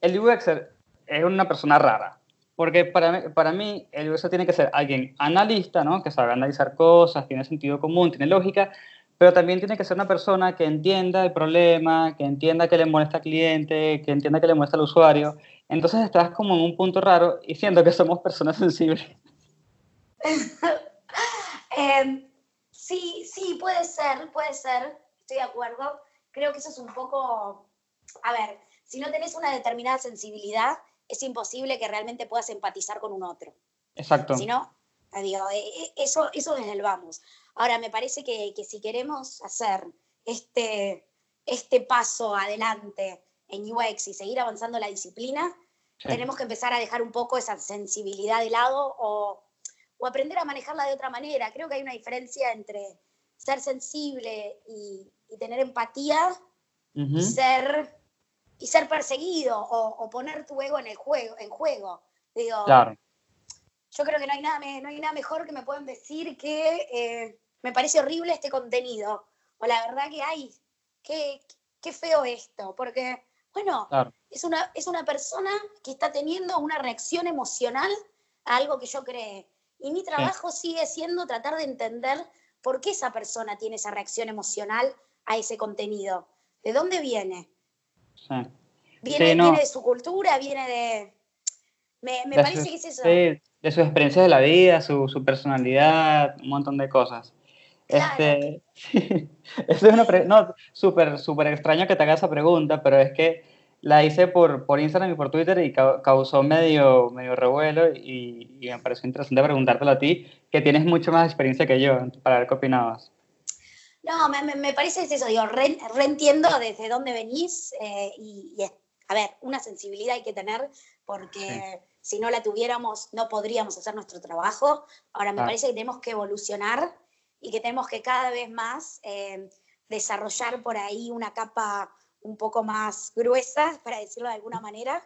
El UXer es una persona rara. Porque para mí, para mí el UXer tiene que ser alguien analista, ¿no? Que sabe analizar cosas, tiene sentido común, tiene lógica, pero también tiene que ser una persona que entienda el problema, que entienda que le molesta al cliente, que entienda que le molesta al usuario. Entonces estás como en un punto raro y siento que somos personas *laughs* sensibles. *laughs* eh, sí, sí, puede ser, puede ser, estoy de acuerdo. Creo que eso es un poco, a ver, si no tenés una determinada sensibilidad, es imposible que realmente puedas empatizar con un otro. Exacto. Si no, digo, eso, eso desde el vamos. Ahora, me parece que, que si queremos hacer este, este paso adelante en UX y seguir avanzando la disciplina, sí. tenemos que empezar a dejar un poco esa sensibilidad de lado o, o, aprender a manejarla de otra manera. Creo que hay una diferencia entre ser sensible y, y tener empatía uh -huh. y, ser, y ser perseguido o, o, poner tu ego en el juego. En juego. Digo, claro. yo creo que no hay, nada, no hay nada mejor que me puedan decir que eh, me parece horrible este contenido. O la verdad que, ay, qué, qué feo esto. Porque, bueno, claro. es, una, es una persona que está teniendo una reacción emocional a algo que yo creé. Y mi trabajo sí. sigue siendo tratar de entender por qué esa persona tiene esa reacción emocional a ese contenido. ¿De dónde viene? Sí. ¿Viene, Sí, no. viene de su cultura? ¿Viene de...? Me, me De parece sus- que es eso. sí, de sus experiencias de la vida, su, su personalidad, un montón de cosas. Claro. Este, *laughs* eso es una no, súper, súper extraño que te haga esa pregunta, pero es que la hice por, por Instagram y por Twitter y cau- causó medio, medio revuelo y, y me pareció interesante preguntártelo a ti, que tienes mucho más experiencia que yo, para ver qué opinabas. No, me, me- parece es eso, digo, re- reentiendo desde dónde venís eh, y, y a ver, una sensibilidad hay que tener porque si no la tuviéramos no podríamos hacer nuestro trabajo. Ahora me parece que tenemos que evolucionar y que tenemos que cada vez más eh, desarrollar por ahí una capa un poco más gruesa, para decirlo de alguna manera,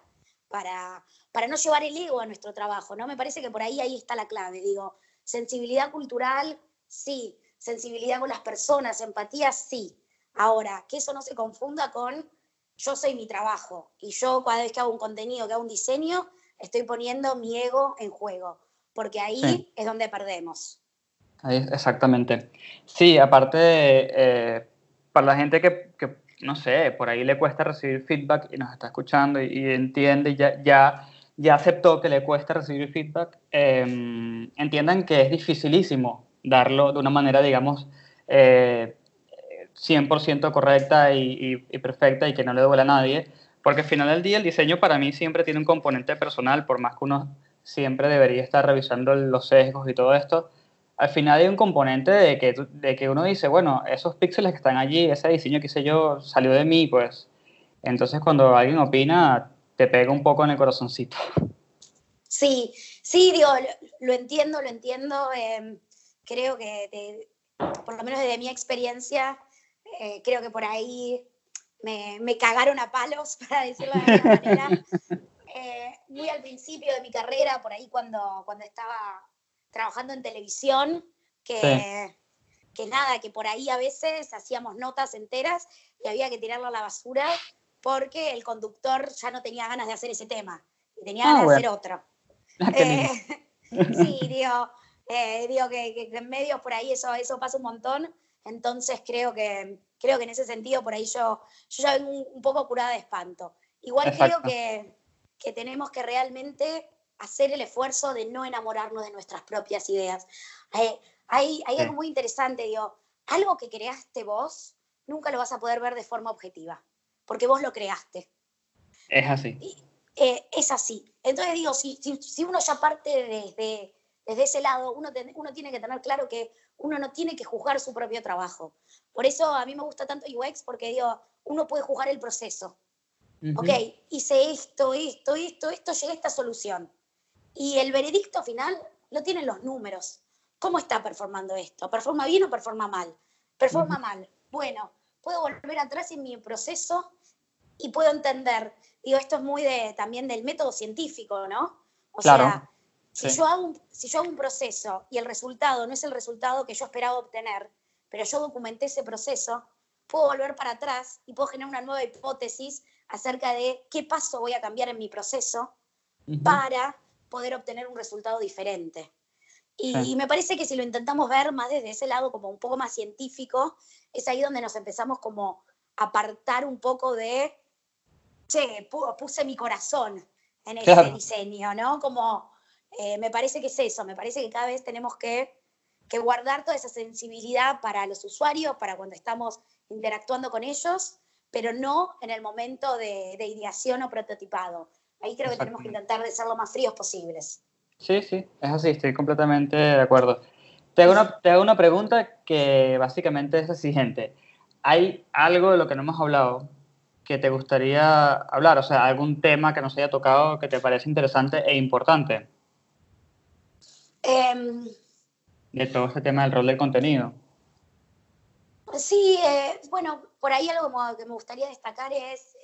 para, para no llevar el ego a nuestro trabajo, ¿no? Me parece que por ahí, ahí está la clave, digo, sensibilidad cultural, sí, sensibilidad con las personas, empatía, sí. Ahora, que eso no se confunda con yo soy mi trabajo y yo cada vez que hago un contenido, que hago un diseño, estoy poniendo mi ego en juego, porque ahí Sí. es donde perdemos. Ahí, exactamente. Sí, aparte, eh, para la gente que, que, no sé, por ahí le cuesta recibir feedback y nos está escuchando y, y entiende, y ya, ya, ya aceptó que le cuesta recibir feedback, eh, entiendan que es dificilísimo darlo de una manera, digamos, eh, 100% correcta y, y- perfecta y que no le duele a nadie, porque al final del día el diseño para mí siempre tiene un componente personal, por más que uno siempre debería estar revisando los sesgos y todo esto, al final hay un componente de que, de que uno dice, bueno, esos píxeles que están allí, ese diseño que hice yo, salió de mí, pues. Entonces cuando alguien opina, te pega un poco en el corazoncito. Sí, sí, digo, lo, lo entiendo, lo entiendo. eh, creo que, de- por lo menos desde mi experiencia, eh, creo que por ahí me, me cagaron a palos, *laughs* para decirlo de alguna manera. *laughs* Eh, muy al principio de mi carrera, por ahí cuando, cuando estaba trabajando en televisión, que, que nada, que por ahí a veces hacíamos notas enteras y había que tirarlo a la basura porque el conductor ya no tenía ganas de hacer ese tema y tenía Ah, ganas bueno. de hacer otro. *laughs* Eh, *laughs* sí, digo, eh, digo que, que en medios por ahí eso, eso pasa un montón. Entonces creo que, creo que en ese sentido por ahí yo, yo ya vengo un, un poco curada de espanto. Igual Exacto. creo que, que tenemos que realmente hacer el esfuerzo de no enamorarnos de nuestras propias ideas. Eh, hay hay Sí. algo muy interesante, digo, algo que creaste vos, nunca lo vas a poder ver de forma objetiva, porque vos lo creaste. Es así. Eh, es así. Entonces digo, si, si, si uno ya parte desde, desde ese lado, uno, ten- uno tiene que tener claro que uno no tiene que juzgar su propio trabajo. Por eso a mí me gusta tanto UX, porque digo, uno puede juzgar el proceso. Ok, hice esto, esto, esto, esto, llegué a esta solución. Y el veredicto final lo tienen los números. ¿Cómo está performando esto? ¿Performa bien o performa mal? Performa mal. Bueno, puedo volver atrás en mi proceso y puedo entender. Digo, esto es muy de, también del método científico, ¿no? O Claro, sea, si, sí. yo hago un, si yo hago un proceso y el resultado no es el resultado que yo esperaba obtener, pero yo documenté ese proceso, puedo volver para atrás y puedo generar una nueva hipótesis acerca de qué paso voy a cambiar en mi proceso Ujú. para poder obtener un resultado diferente. Y, Sí. y me parece que si lo intentamos ver más desde ese lado, como un poco más científico, es ahí donde nos empezamos como a apartar un poco de, che, pu- puse mi corazón en ese Claro. diseño, ¿no? Como, eh, me parece que es eso, me parece que cada vez tenemos que, que guardar toda esa sensibilidad para los usuarios, para cuando estamos interactuando con ellos, pero no en el momento de, de ideación o prototipado. Ahí creo que tenemos que intentar de ser lo más fríos posibles. Sí, sí, es así, estoy completamente de acuerdo. Te hago una, te hago una pregunta que básicamente es la siguiente. ¿Hay algo de lo que no hemos hablado que te gustaría hablar? O sea, algún tema que nos haya tocado que te parece interesante e importante Em, de todo este tema del rol del contenido. Sí, eh, bueno, por ahí algo que me gustaría destacar es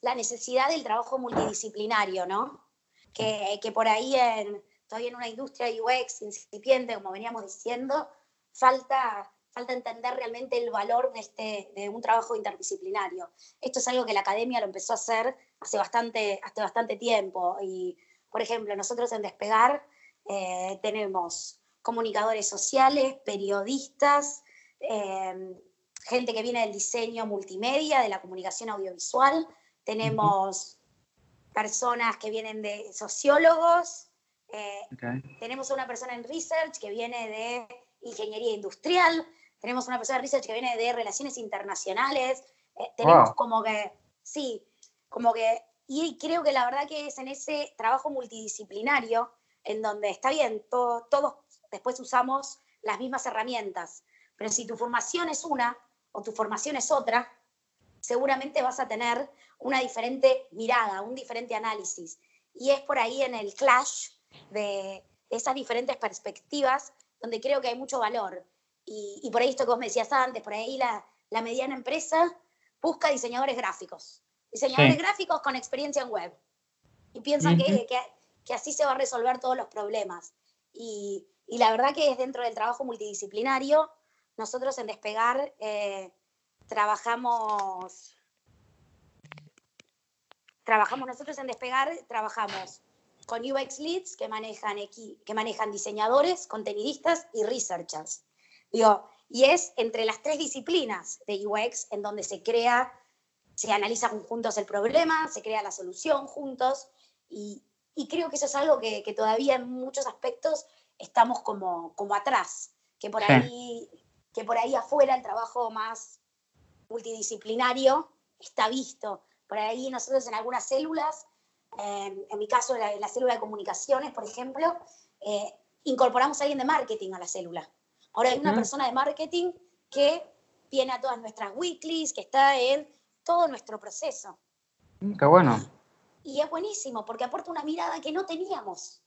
la necesidad del trabajo multidisciplinario, ¿no? Que, que por ahí en, todavía en una industria UX incipiente, como veníamos diciendo, falta, falta entender realmente el valor de, este, de un trabajo interdisciplinario. Esto es algo que la academia lo empezó a hacer hace bastante, hace bastante tiempo. Y, por ejemplo, nosotros en Despegar eh, tenemos comunicadores sociales, periodistas, eh, gente que viene del diseño multimedia, de la comunicación audiovisual. Tenemos personas que vienen de sociólogos. eh, Ok. tenemos una persona en research que viene de ingeniería industrial. Tenemos una persona en research que viene de relaciones internacionales. eh, tenemos Wow. como que, sí, como que, y creo que la verdad que es en ese trabajo multidisciplinario en donde está bien, to- todos después usamos las mismas herramientas, pero si tu formación es una o tu formación es otra, seguramente vas a tener una diferente mirada, un diferente análisis. Y es por ahí en el clash de esas diferentes perspectivas donde creo que hay mucho valor. Y, y por ahí esto que vos me decías antes, por ahí la, la mediana empresa busca diseñadores gráficos, diseñadores Sí. gráficos con experiencia en web. Y piensan que, que, que así se va a resolver todos los problemas. Y, y la verdad que es dentro del trabajo multidisciplinario. Nosotros en Despegar eh, trabajamos, trabajamos, nosotros en Despegar trabajamos con UX Leads que manejan, equi- que manejan diseñadores, contenidistas y researchers. Digo, y es entre las tres disciplinas de UX en donde se crea, se analiza juntos el problema, se crea la solución juntos y, y creo que eso es algo que, que todavía en muchos aspectos estamos como, como atrás, que por Sí. ahí, que por ahí afuera el trabajo más multidisciplinario está visto. Por ahí nosotros en algunas células, eh, en mi caso en la, en la célula de comunicaciones, por ejemplo, eh, incorporamos a alguien de marketing a la célula. Ahora hay una Mm. persona de marketing que viene a todas nuestras weeklies, que está en todo nuestro proceso. Qué bueno. Y es buenísimo porque aporta una mirada que no teníamos.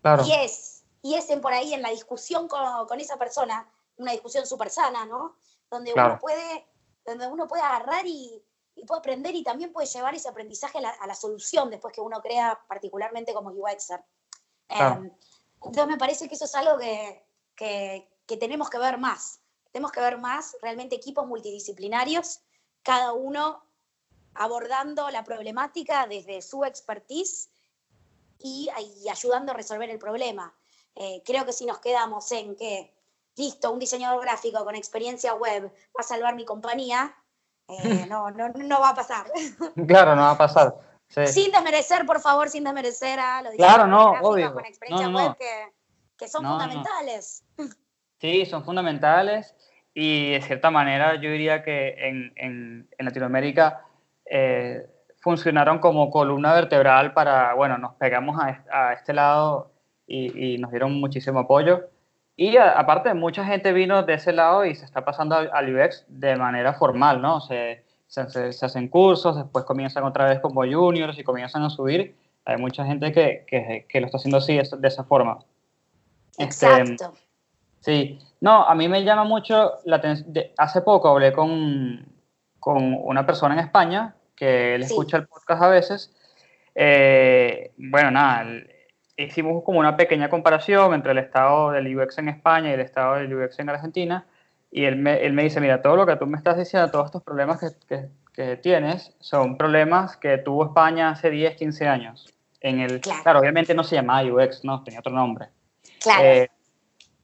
Claro. Y es, y es en por ahí en la discusión con, con esa persona, una discusión súper sana, ¿no? Donde Claro. uno puede, donde uno puede agarrar y, y puede aprender y también puede llevar ese aprendizaje a la, a la solución después que uno crea particularmente como UXer. Claro. Eh, entonces me parece que eso es algo que, que, que tenemos que ver más. Tenemos que ver más realmente equipos multidisciplinarios, cada uno abordando la problemática desde su expertise y, y ayudando a resolver el problema. Eh, creo que si nos quedamos en que, listo, un diseñador gráfico con experiencia web va a salvar mi compañía, eh, no, no, no va a pasar. *laughs* Claro, no va a pasar. Sí. sin desmerecer, por favor, sin desmerecer a los Claro, no, obvio. con experiencia No, no, web que, que son fundamentales. Sí, son fundamentales y de cierta manera yo diría que en, en- en Latinoamérica eh, funcionaron como columna vertebral para, bueno, nos pegamos a, a este lado y, y nos dieron muchísimo apoyo. Y a- aparte, mucha gente vino de ese lado y se está pasando al, UX de manera formal, ¿no? Se, se, se- hacen cursos, después comienzan otra vez como juniors y comienzan a subir. Hay mucha gente que, que, que lo está haciendo así, de esa- forma. Este, Exacto. Sí, no, a mí me llama mucho la atención. Hace poco hablé con, con una persona en España que él Sí. escucha el podcast a veces. Eh, bueno, nada, hicimos como una pequeña comparación entre el estado del UX en España y el estado del UX en Argentina. Y él me, él me dice, mira, todo lo que tú me estás diciendo, todos estos problemas que, que- que tienes, son problemas que tuvo España hace 10, 15 años. En el, Claro. claro, obviamente no se llamaba UX, no, tenía otro nombre. Claro. Eh,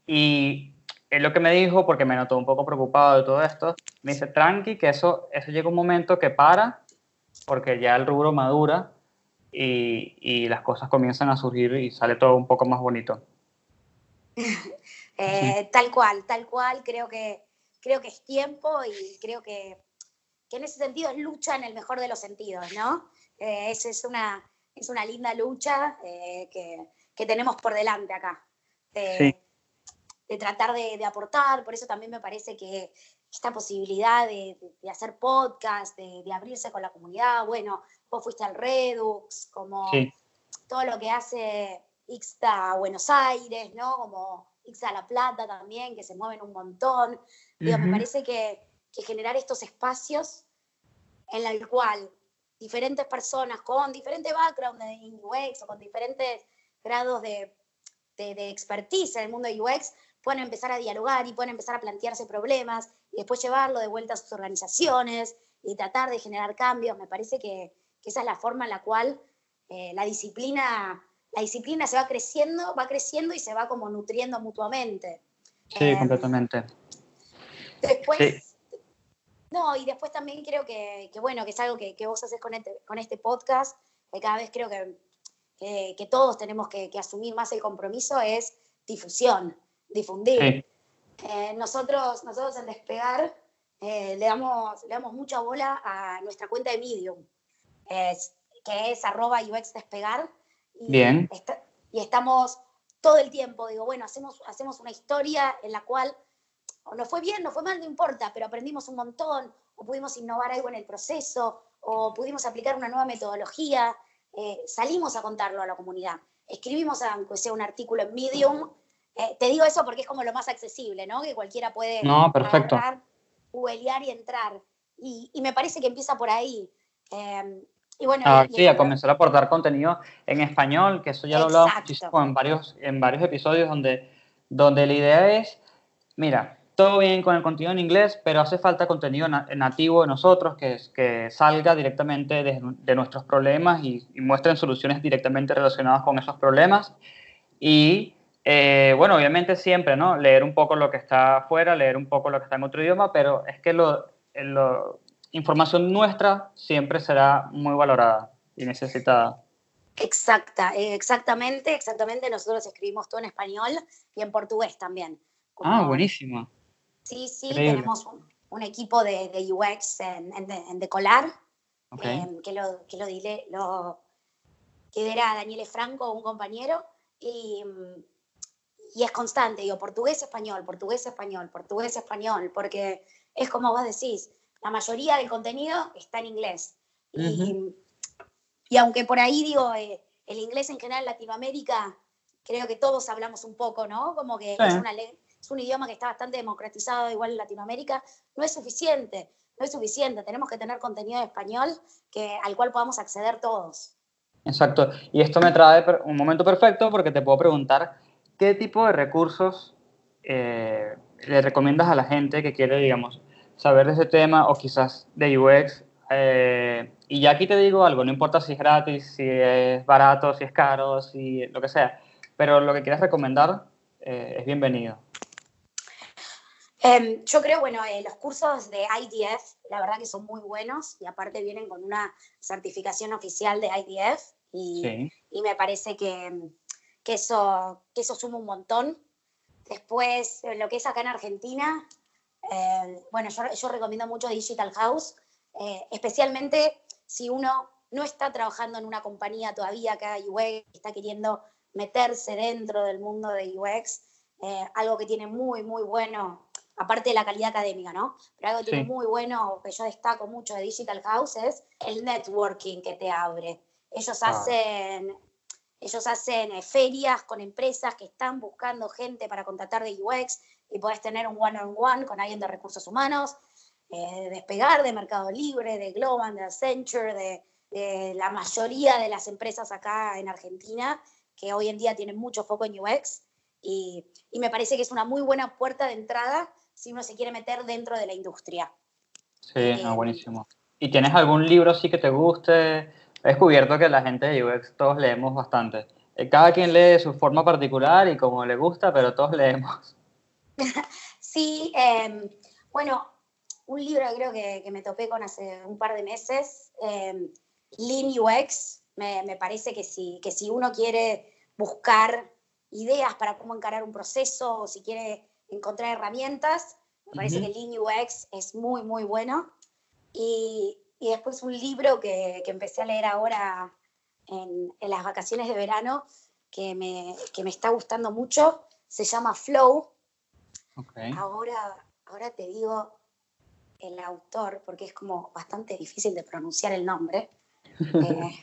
y él lo que me dijo, porque me notó un poco preocupado de todo esto, me dice, tranqui, que eso, eso llega un momento que para, porque ya el rubro madura y, y las cosas comienzan a surgir y sale todo un poco más bonito. *laughs* Eh, Tal cual, tal cual, creo que, creo que es tiempo y creo que, que en ese sentido es lucha en el mejor de los sentidos, ¿no? Eh, es, es, una, es una linda lucha eh, que, que tenemos por delante acá. De, Sí. de tratar de, de aportar, por eso también me parece que esta posibilidad de, de- hacer podcast, de abrirse con la comunidad, bueno, vos fuiste al Redux, como Sí, todo lo que hace Ixta Buenos Aires, ¿no? Como Ixta La Plata también, que se mueven un montón. Digo, me parece que, que generar estos espacios en el cual diferentes personas con diferente background en UX o con diferentes grados de, de, de expertise en el mundo de UX pueden empezar a dialogar y pueden empezar a plantearse problemas y después llevarlo de vuelta a sus organizaciones y tratar de generar cambios. Me parece que, que esa es la forma en la cual eh, la disciplina la disciplina se va creciendo, va creciendo y se va como nutriendo mutuamente. Sí, Eh, completamente. Después, Sí. no, y después también creo que, que, bueno, que es algo que, que vos haces con este, con este podcast, que cada vez creo que, que, que todos tenemos que, asumir más el compromiso, es difusión, difundir. Sí, Eh, nosotros, nosotros en Despegar eh, le, damos, le damos mucha bola a nuestra cuenta de Medium, que es arroba UX Despegar. Y Bien. está- y estamos todo el tiempo, digo, bueno, hacemos, hacemos una historia en la cual o nos fue bien, nos fue mal, no importa, pero aprendimos un montón, o pudimos innovar algo en el proceso, o pudimos aplicar una nueva metodología, eh, salimos a contarlo a la comunidad. Escribimos, aunque sea un artículo en Medium, eh, te digo eso porque es como lo más accesible, ¿no? Que cualquiera puede No, perfecto. agarrar, y entrar. Y, y me parece que empieza por ahí. Eh, y bueno, Ah, y- sí, a comenzar a aportar contenido en español, que eso ya lo Exacto. muchísimo en varios, en varios episodios donde, donde la idea es, mira, todo bien con el contenido en inglés, pero hace falta contenido na- nativo de nosotros que, es- que salga directamente de, de nuestros problemas y, y muestren soluciones directamente relacionadas con esos problemas. Y eh, bueno, obviamente siempre, ¿no? Leer un poco lo que está afuera, leer un poco lo que está en otro idioma, pero es que lo, lo- información nuestra siempre será muy valorada y necesitada. Exacta, eh, exactamente, exactamente. Nosotros escribimos todo en español y en portugués también. Como- Ah, buenísimo. Sí, sí, Increíble. tenemos un, un equipo de, de UX en, en, en Decolar, Ok. eh, que, lo, que lo, dile- lo Daniele Franco, un compañero, y, y es constante, digo, portugués, español, portugués, español, portugués, español, porque es como vos decís, la mayoría del contenido está en inglés. Y, y aunque por ahí digo, eh, el inglés en general en Latinoamérica, creo que todos hablamos un poco, ¿no? Como que Sí. es, una le- es un idioma que está bastante democratizado igual en Latinoamérica, no es suficiente, no es suficiente, tenemos que tener contenido en español que, al cual podamos acceder todos. Exacto. Y esto me trae un momento perfecto porque te puedo preguntar qué tipo de recursos eh, le recomiendas a la gente que quiere, digamos, saber de ese tema o quizás de UX. eh, y ya aquí te digo algo, no importa si es gratis, si es barato, si es caro, si lo que sea, pero lo que quieras recomendar eh, es bienvenido. Em, yo creo, bueno, eh, los cursos de IDF, la verdad que son muy buenos y aparte vienen con una certificación oficial de IDF y, Sí. y me parece que, que eso, que eso suma un montón. Después, lo que es acá en Argentina, eh, bueno, yo, yo recomiendo mucho Digital House, eh, especialmente si uno no está trabajando en una compañía todavía que haga UX, está queriendo meterse dentro del mundo de UX, eh, algo que tiene muy, muy bueno, aparte de la calidad académica, ¿no? Pero algo que tiene muy bueno, que yo destaco mucho de Digital House, es el networking que te abre. Ellos Ah. hacen, ellos hacen ferias con empresas que están buscando gente para contratar de UX y podés tener un one-on-one con alguien de recursos humanos, eh, de despegar de Mercado Libre, de Global, de Accenture, de, de la mayoría de las empresas acá en Argentina que hoy en día tienen mucho foco en UX y, y me parece que es una muy buena puerta de entrada si uno se quiere meter dentro de la industria. Sí, no, Eh, buenísimo. ¿Y tienes algún libro sí que te guste? He descubierto que la gente de UX todos leemos bastante. Eh, Cada quien lee de su forma particular y como le gusta, pero todos *laughs* leemos. *laughs* Sí, eh, bueno, un libro que creo que, que, me topé con hace un par de meses, eh, Lean UX, me, me, parece que si, que si uno quiere buscar ideas para cómo encarar un proceso o si quiere encontrar herramientas, me parece uh -huh. que Lean UX es muy, muy bueno. Y, y después un libro que, que, empecé a leer ahora en, en las vacaciones de verano, que me, que me, está gustando mucho, se llama Flow. Okay. Ahora, ahora te digo el autor, porque es como bastante difícil de pronunciar el nombre. *laughs* eh,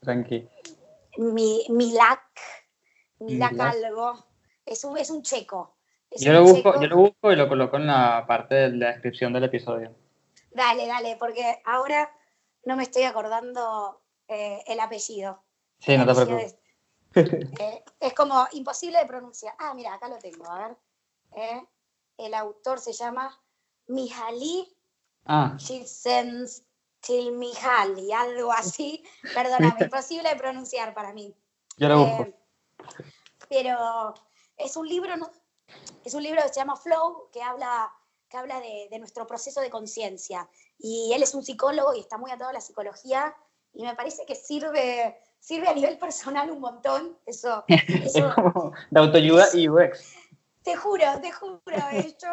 Tranqui. Mi, Milak, Milak, Milak, algo. Es un, es un checo. Es yo, un lo busco, checo. yo lo busco y lo coloco en la parte de la descripción del episodio. Dale, dale, porque ahora no me estoy acordando eh, el apellido. Sí, no te preocupes. Es, eh, es, como imposible de pronunciar. Ah, mira, acá lo tengo, a ver. Eh, el autor se llama Mihaly ah. Csikszentmihalyi, algo así. *laughs* Perdóname, imposible de pronunciar para mí. Yo lo busco. Eh, pero es un libro, ¿no? es un libro que se llama Flow, que habla, que habla de, de nuestro proceso de conciencia. Y él es un psicólogo y está muy atado a la psicología y me parece que sirve, sirve a nivel personal un montón. Eso, Es *laughs* eso como de autoayuda y UX. Te juro, te juro. eh, Yo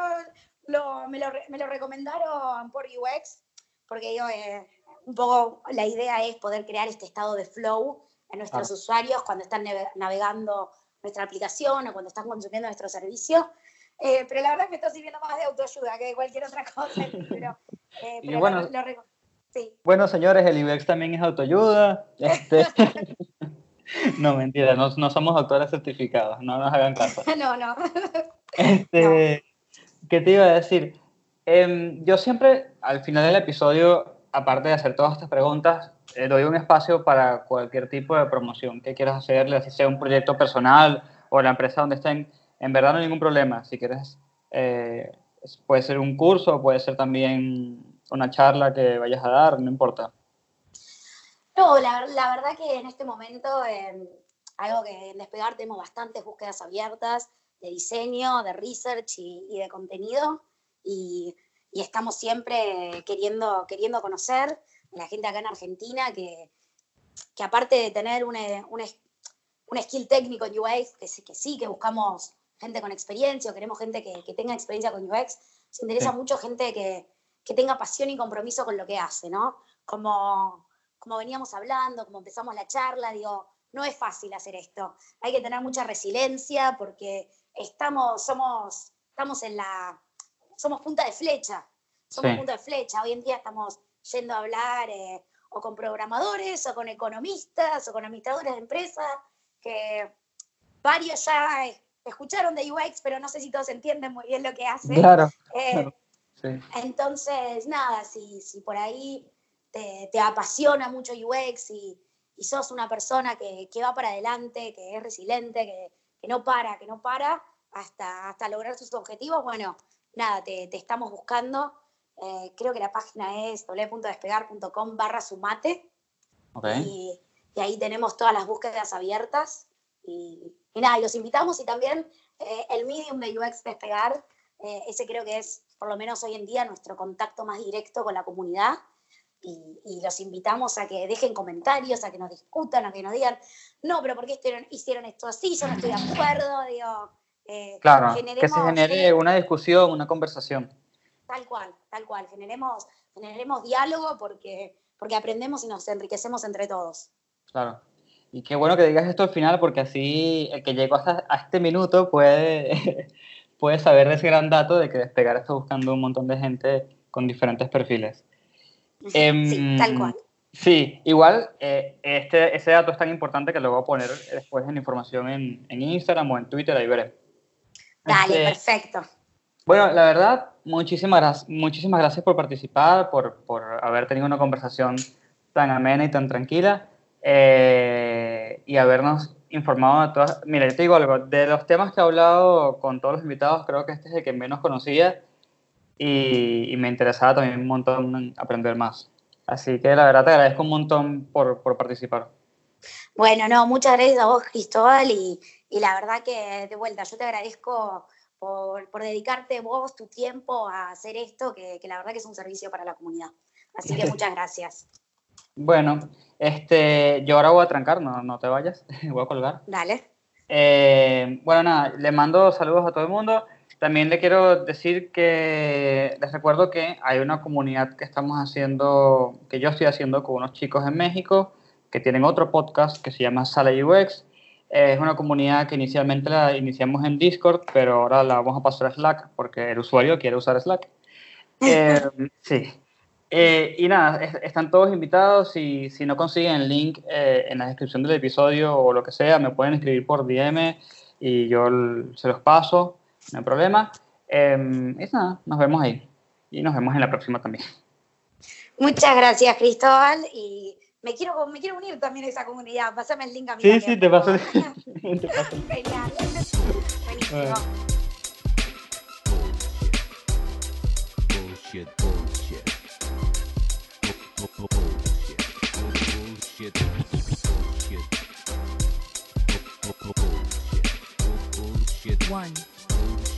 lo- me, lo, me lo recomendaron por UX, porque yo, eh, un poco la idea es poder crear este estado de flow en nuestros Claro. usuarios cuando están nave- navegando nuestra aplicación o cuando están consumiendo nuestro servicio. Eh, pero la verdad es que me está sirviendo más de autoayuda que de cualquier otra cosa. *laughs* Pero, eh, pero bueno- lo- sí. Bueno, señores, el UX también es autoayuda. Este... *laughs* *laughs* no, mentira, no, no somos autores certificados, no nos hagan caso. *laughs* No, no. Este, ¿Qué te iba a decir? Em, yo siempre, al final del episodio, aparte de hacer todas estas preguntas, eh, doy un espacio para cualquier tipo de promoción que quieras hacerle, así sea un proyecto personal o la empresa donde estén. En verdad no hay ningún problema. Si quieres, eh, puede ser un curso, puede ser también una charla que vayas a dar, no importa. No, la, la verdad que en este momento, eh, algo que en Despegar tenemos bastantes búsquedas abiertas de diseño, de research y, y de contenido, y, y estamos siempre queriendo, queriendo conocer a la gente acá en Argentina que, que aparte de tener un, eh, un, un skill técnico en UX, que, sí- que sí, que buscamos gente con experiencia o queremos gente que, que tenga experiencia con UX, se interesa Sí. mucho gente que, que tenga pasión y compromiso con lo que hace, ¿no? Como, como veníamos hablando, como empezamos la charla, digo, no es fácil hacer esto. Hay que tener mucha resiliencia porque estamos, somos, estamos en la, somos punta de flecha. Somos Sí. punta de flecha. Hoy en día estamos yendo a hablar eh, o con programadores, o con economistas, o con administradores de empresas, que varios ya eh, escucharon de UX, pero no sé si todos entienden muy bien lo que hacen. Claro, Eh, claro. sí. entonces, nada, si, si por ahí te, te apasiona mucho UX y, y sos una persona que, que va para adelante, que es resiliente, que, que no para, que no para hasta, hasta lograr sus objetivos, bueno, nada, te, te estamos buscando. Eh, creo que la página es www.despegar.com barra sumate Ok. y, y ahí tenemos todas las búsquedas abiertas. Y, y nada, y los invitamos y también eh, el medium de UX Despegar, eh, ese creo que es, por lo menos hoy en día, nuestro contacto más directo con la comunidad. Y, y los invitamos a que dejen comentarios, a que nos discutan, a que nos digan, no, pero ¿por qué hicieron, hicieron esto así? Yo no estoy de acuerdo, digo. eh, Claro, que se genere eh, una discusión, una conversación. Tal cual, tal cual. Generemos, generemos diálogo porque, porque aprendemos y nos enriquecemos entre todos. Claro. Y qué bueno que digas esto al final, porque así el que llegó hasta a este minuto puede, *laughs* puede saber de ese gran dato de que Despegar está buscando un montón de gente con diferentes perfiles. Em, sí, tal cual. Sí, igual eh, este, ese dato es tan importante que lo voy a poner después en información en, en Instagram o en Twitter, ahí veré. Dale, Este, perfecto. bueno, la verdad, muchísimas, gracias muchísimas gracias por participar, por, por haber tenido una conversación tan amena y tan tranquila eh, y habernos informado de todas. Mira, yo te digo algo, de los temas que he hablado con todos los invitados, creo que este es el que menos conocía y, y me interesaba también un montón aprender más. Así que la verdad te agradezco un montón por, por participar. Bueno, no, muchas gracias a vos, Cristóbal, y, y la verdad que de vuelta, yo te agradezco por, por dedicarte vos tu tiempo a hacer esto, que, que la verdad que es un servicio para la comunidad. Así que *laughs* muchas gracias. Bueno, este, yo ahora voy a trancar, no, no te vayas, *laughs* voy a colgar. Dale. Eh, bueno, nada, le mando saludos a todo el mundo. También le quiero decir que les recuerdo que hay una comunidad que estamos haciendo, que yo estoy haciendo con unos chicos en México que tienen otro podcast que se llama Sala UX. Es una comunidad que inicialmente la iniciamos en Discord, pero ahora la vamos a pasar a Slack porque el usuario quiere usar Slack. *laughs* Eh, sí. Eh, y nada, es- están todos invitados. Y si no consiguen el link eh, en la descripción del episodio o lo que sea, me pueden escribir por DM y yo se los paso, no hay problema. Eh, y nada, nos vemos ahí. Y nos vemos en la próxima también. Muchas gracias, Cristóbal, y me quiero, me quiero unir también a esa comunidad. Pásame el link a mí. Sí, sí, te paso. favor. *laughs* te paso. Genial. *laughs* Buenísimo. Bueno. Bullshit, bullshit. Bu- bu- bu- Bullshit. Bullshit. Bullshit. One,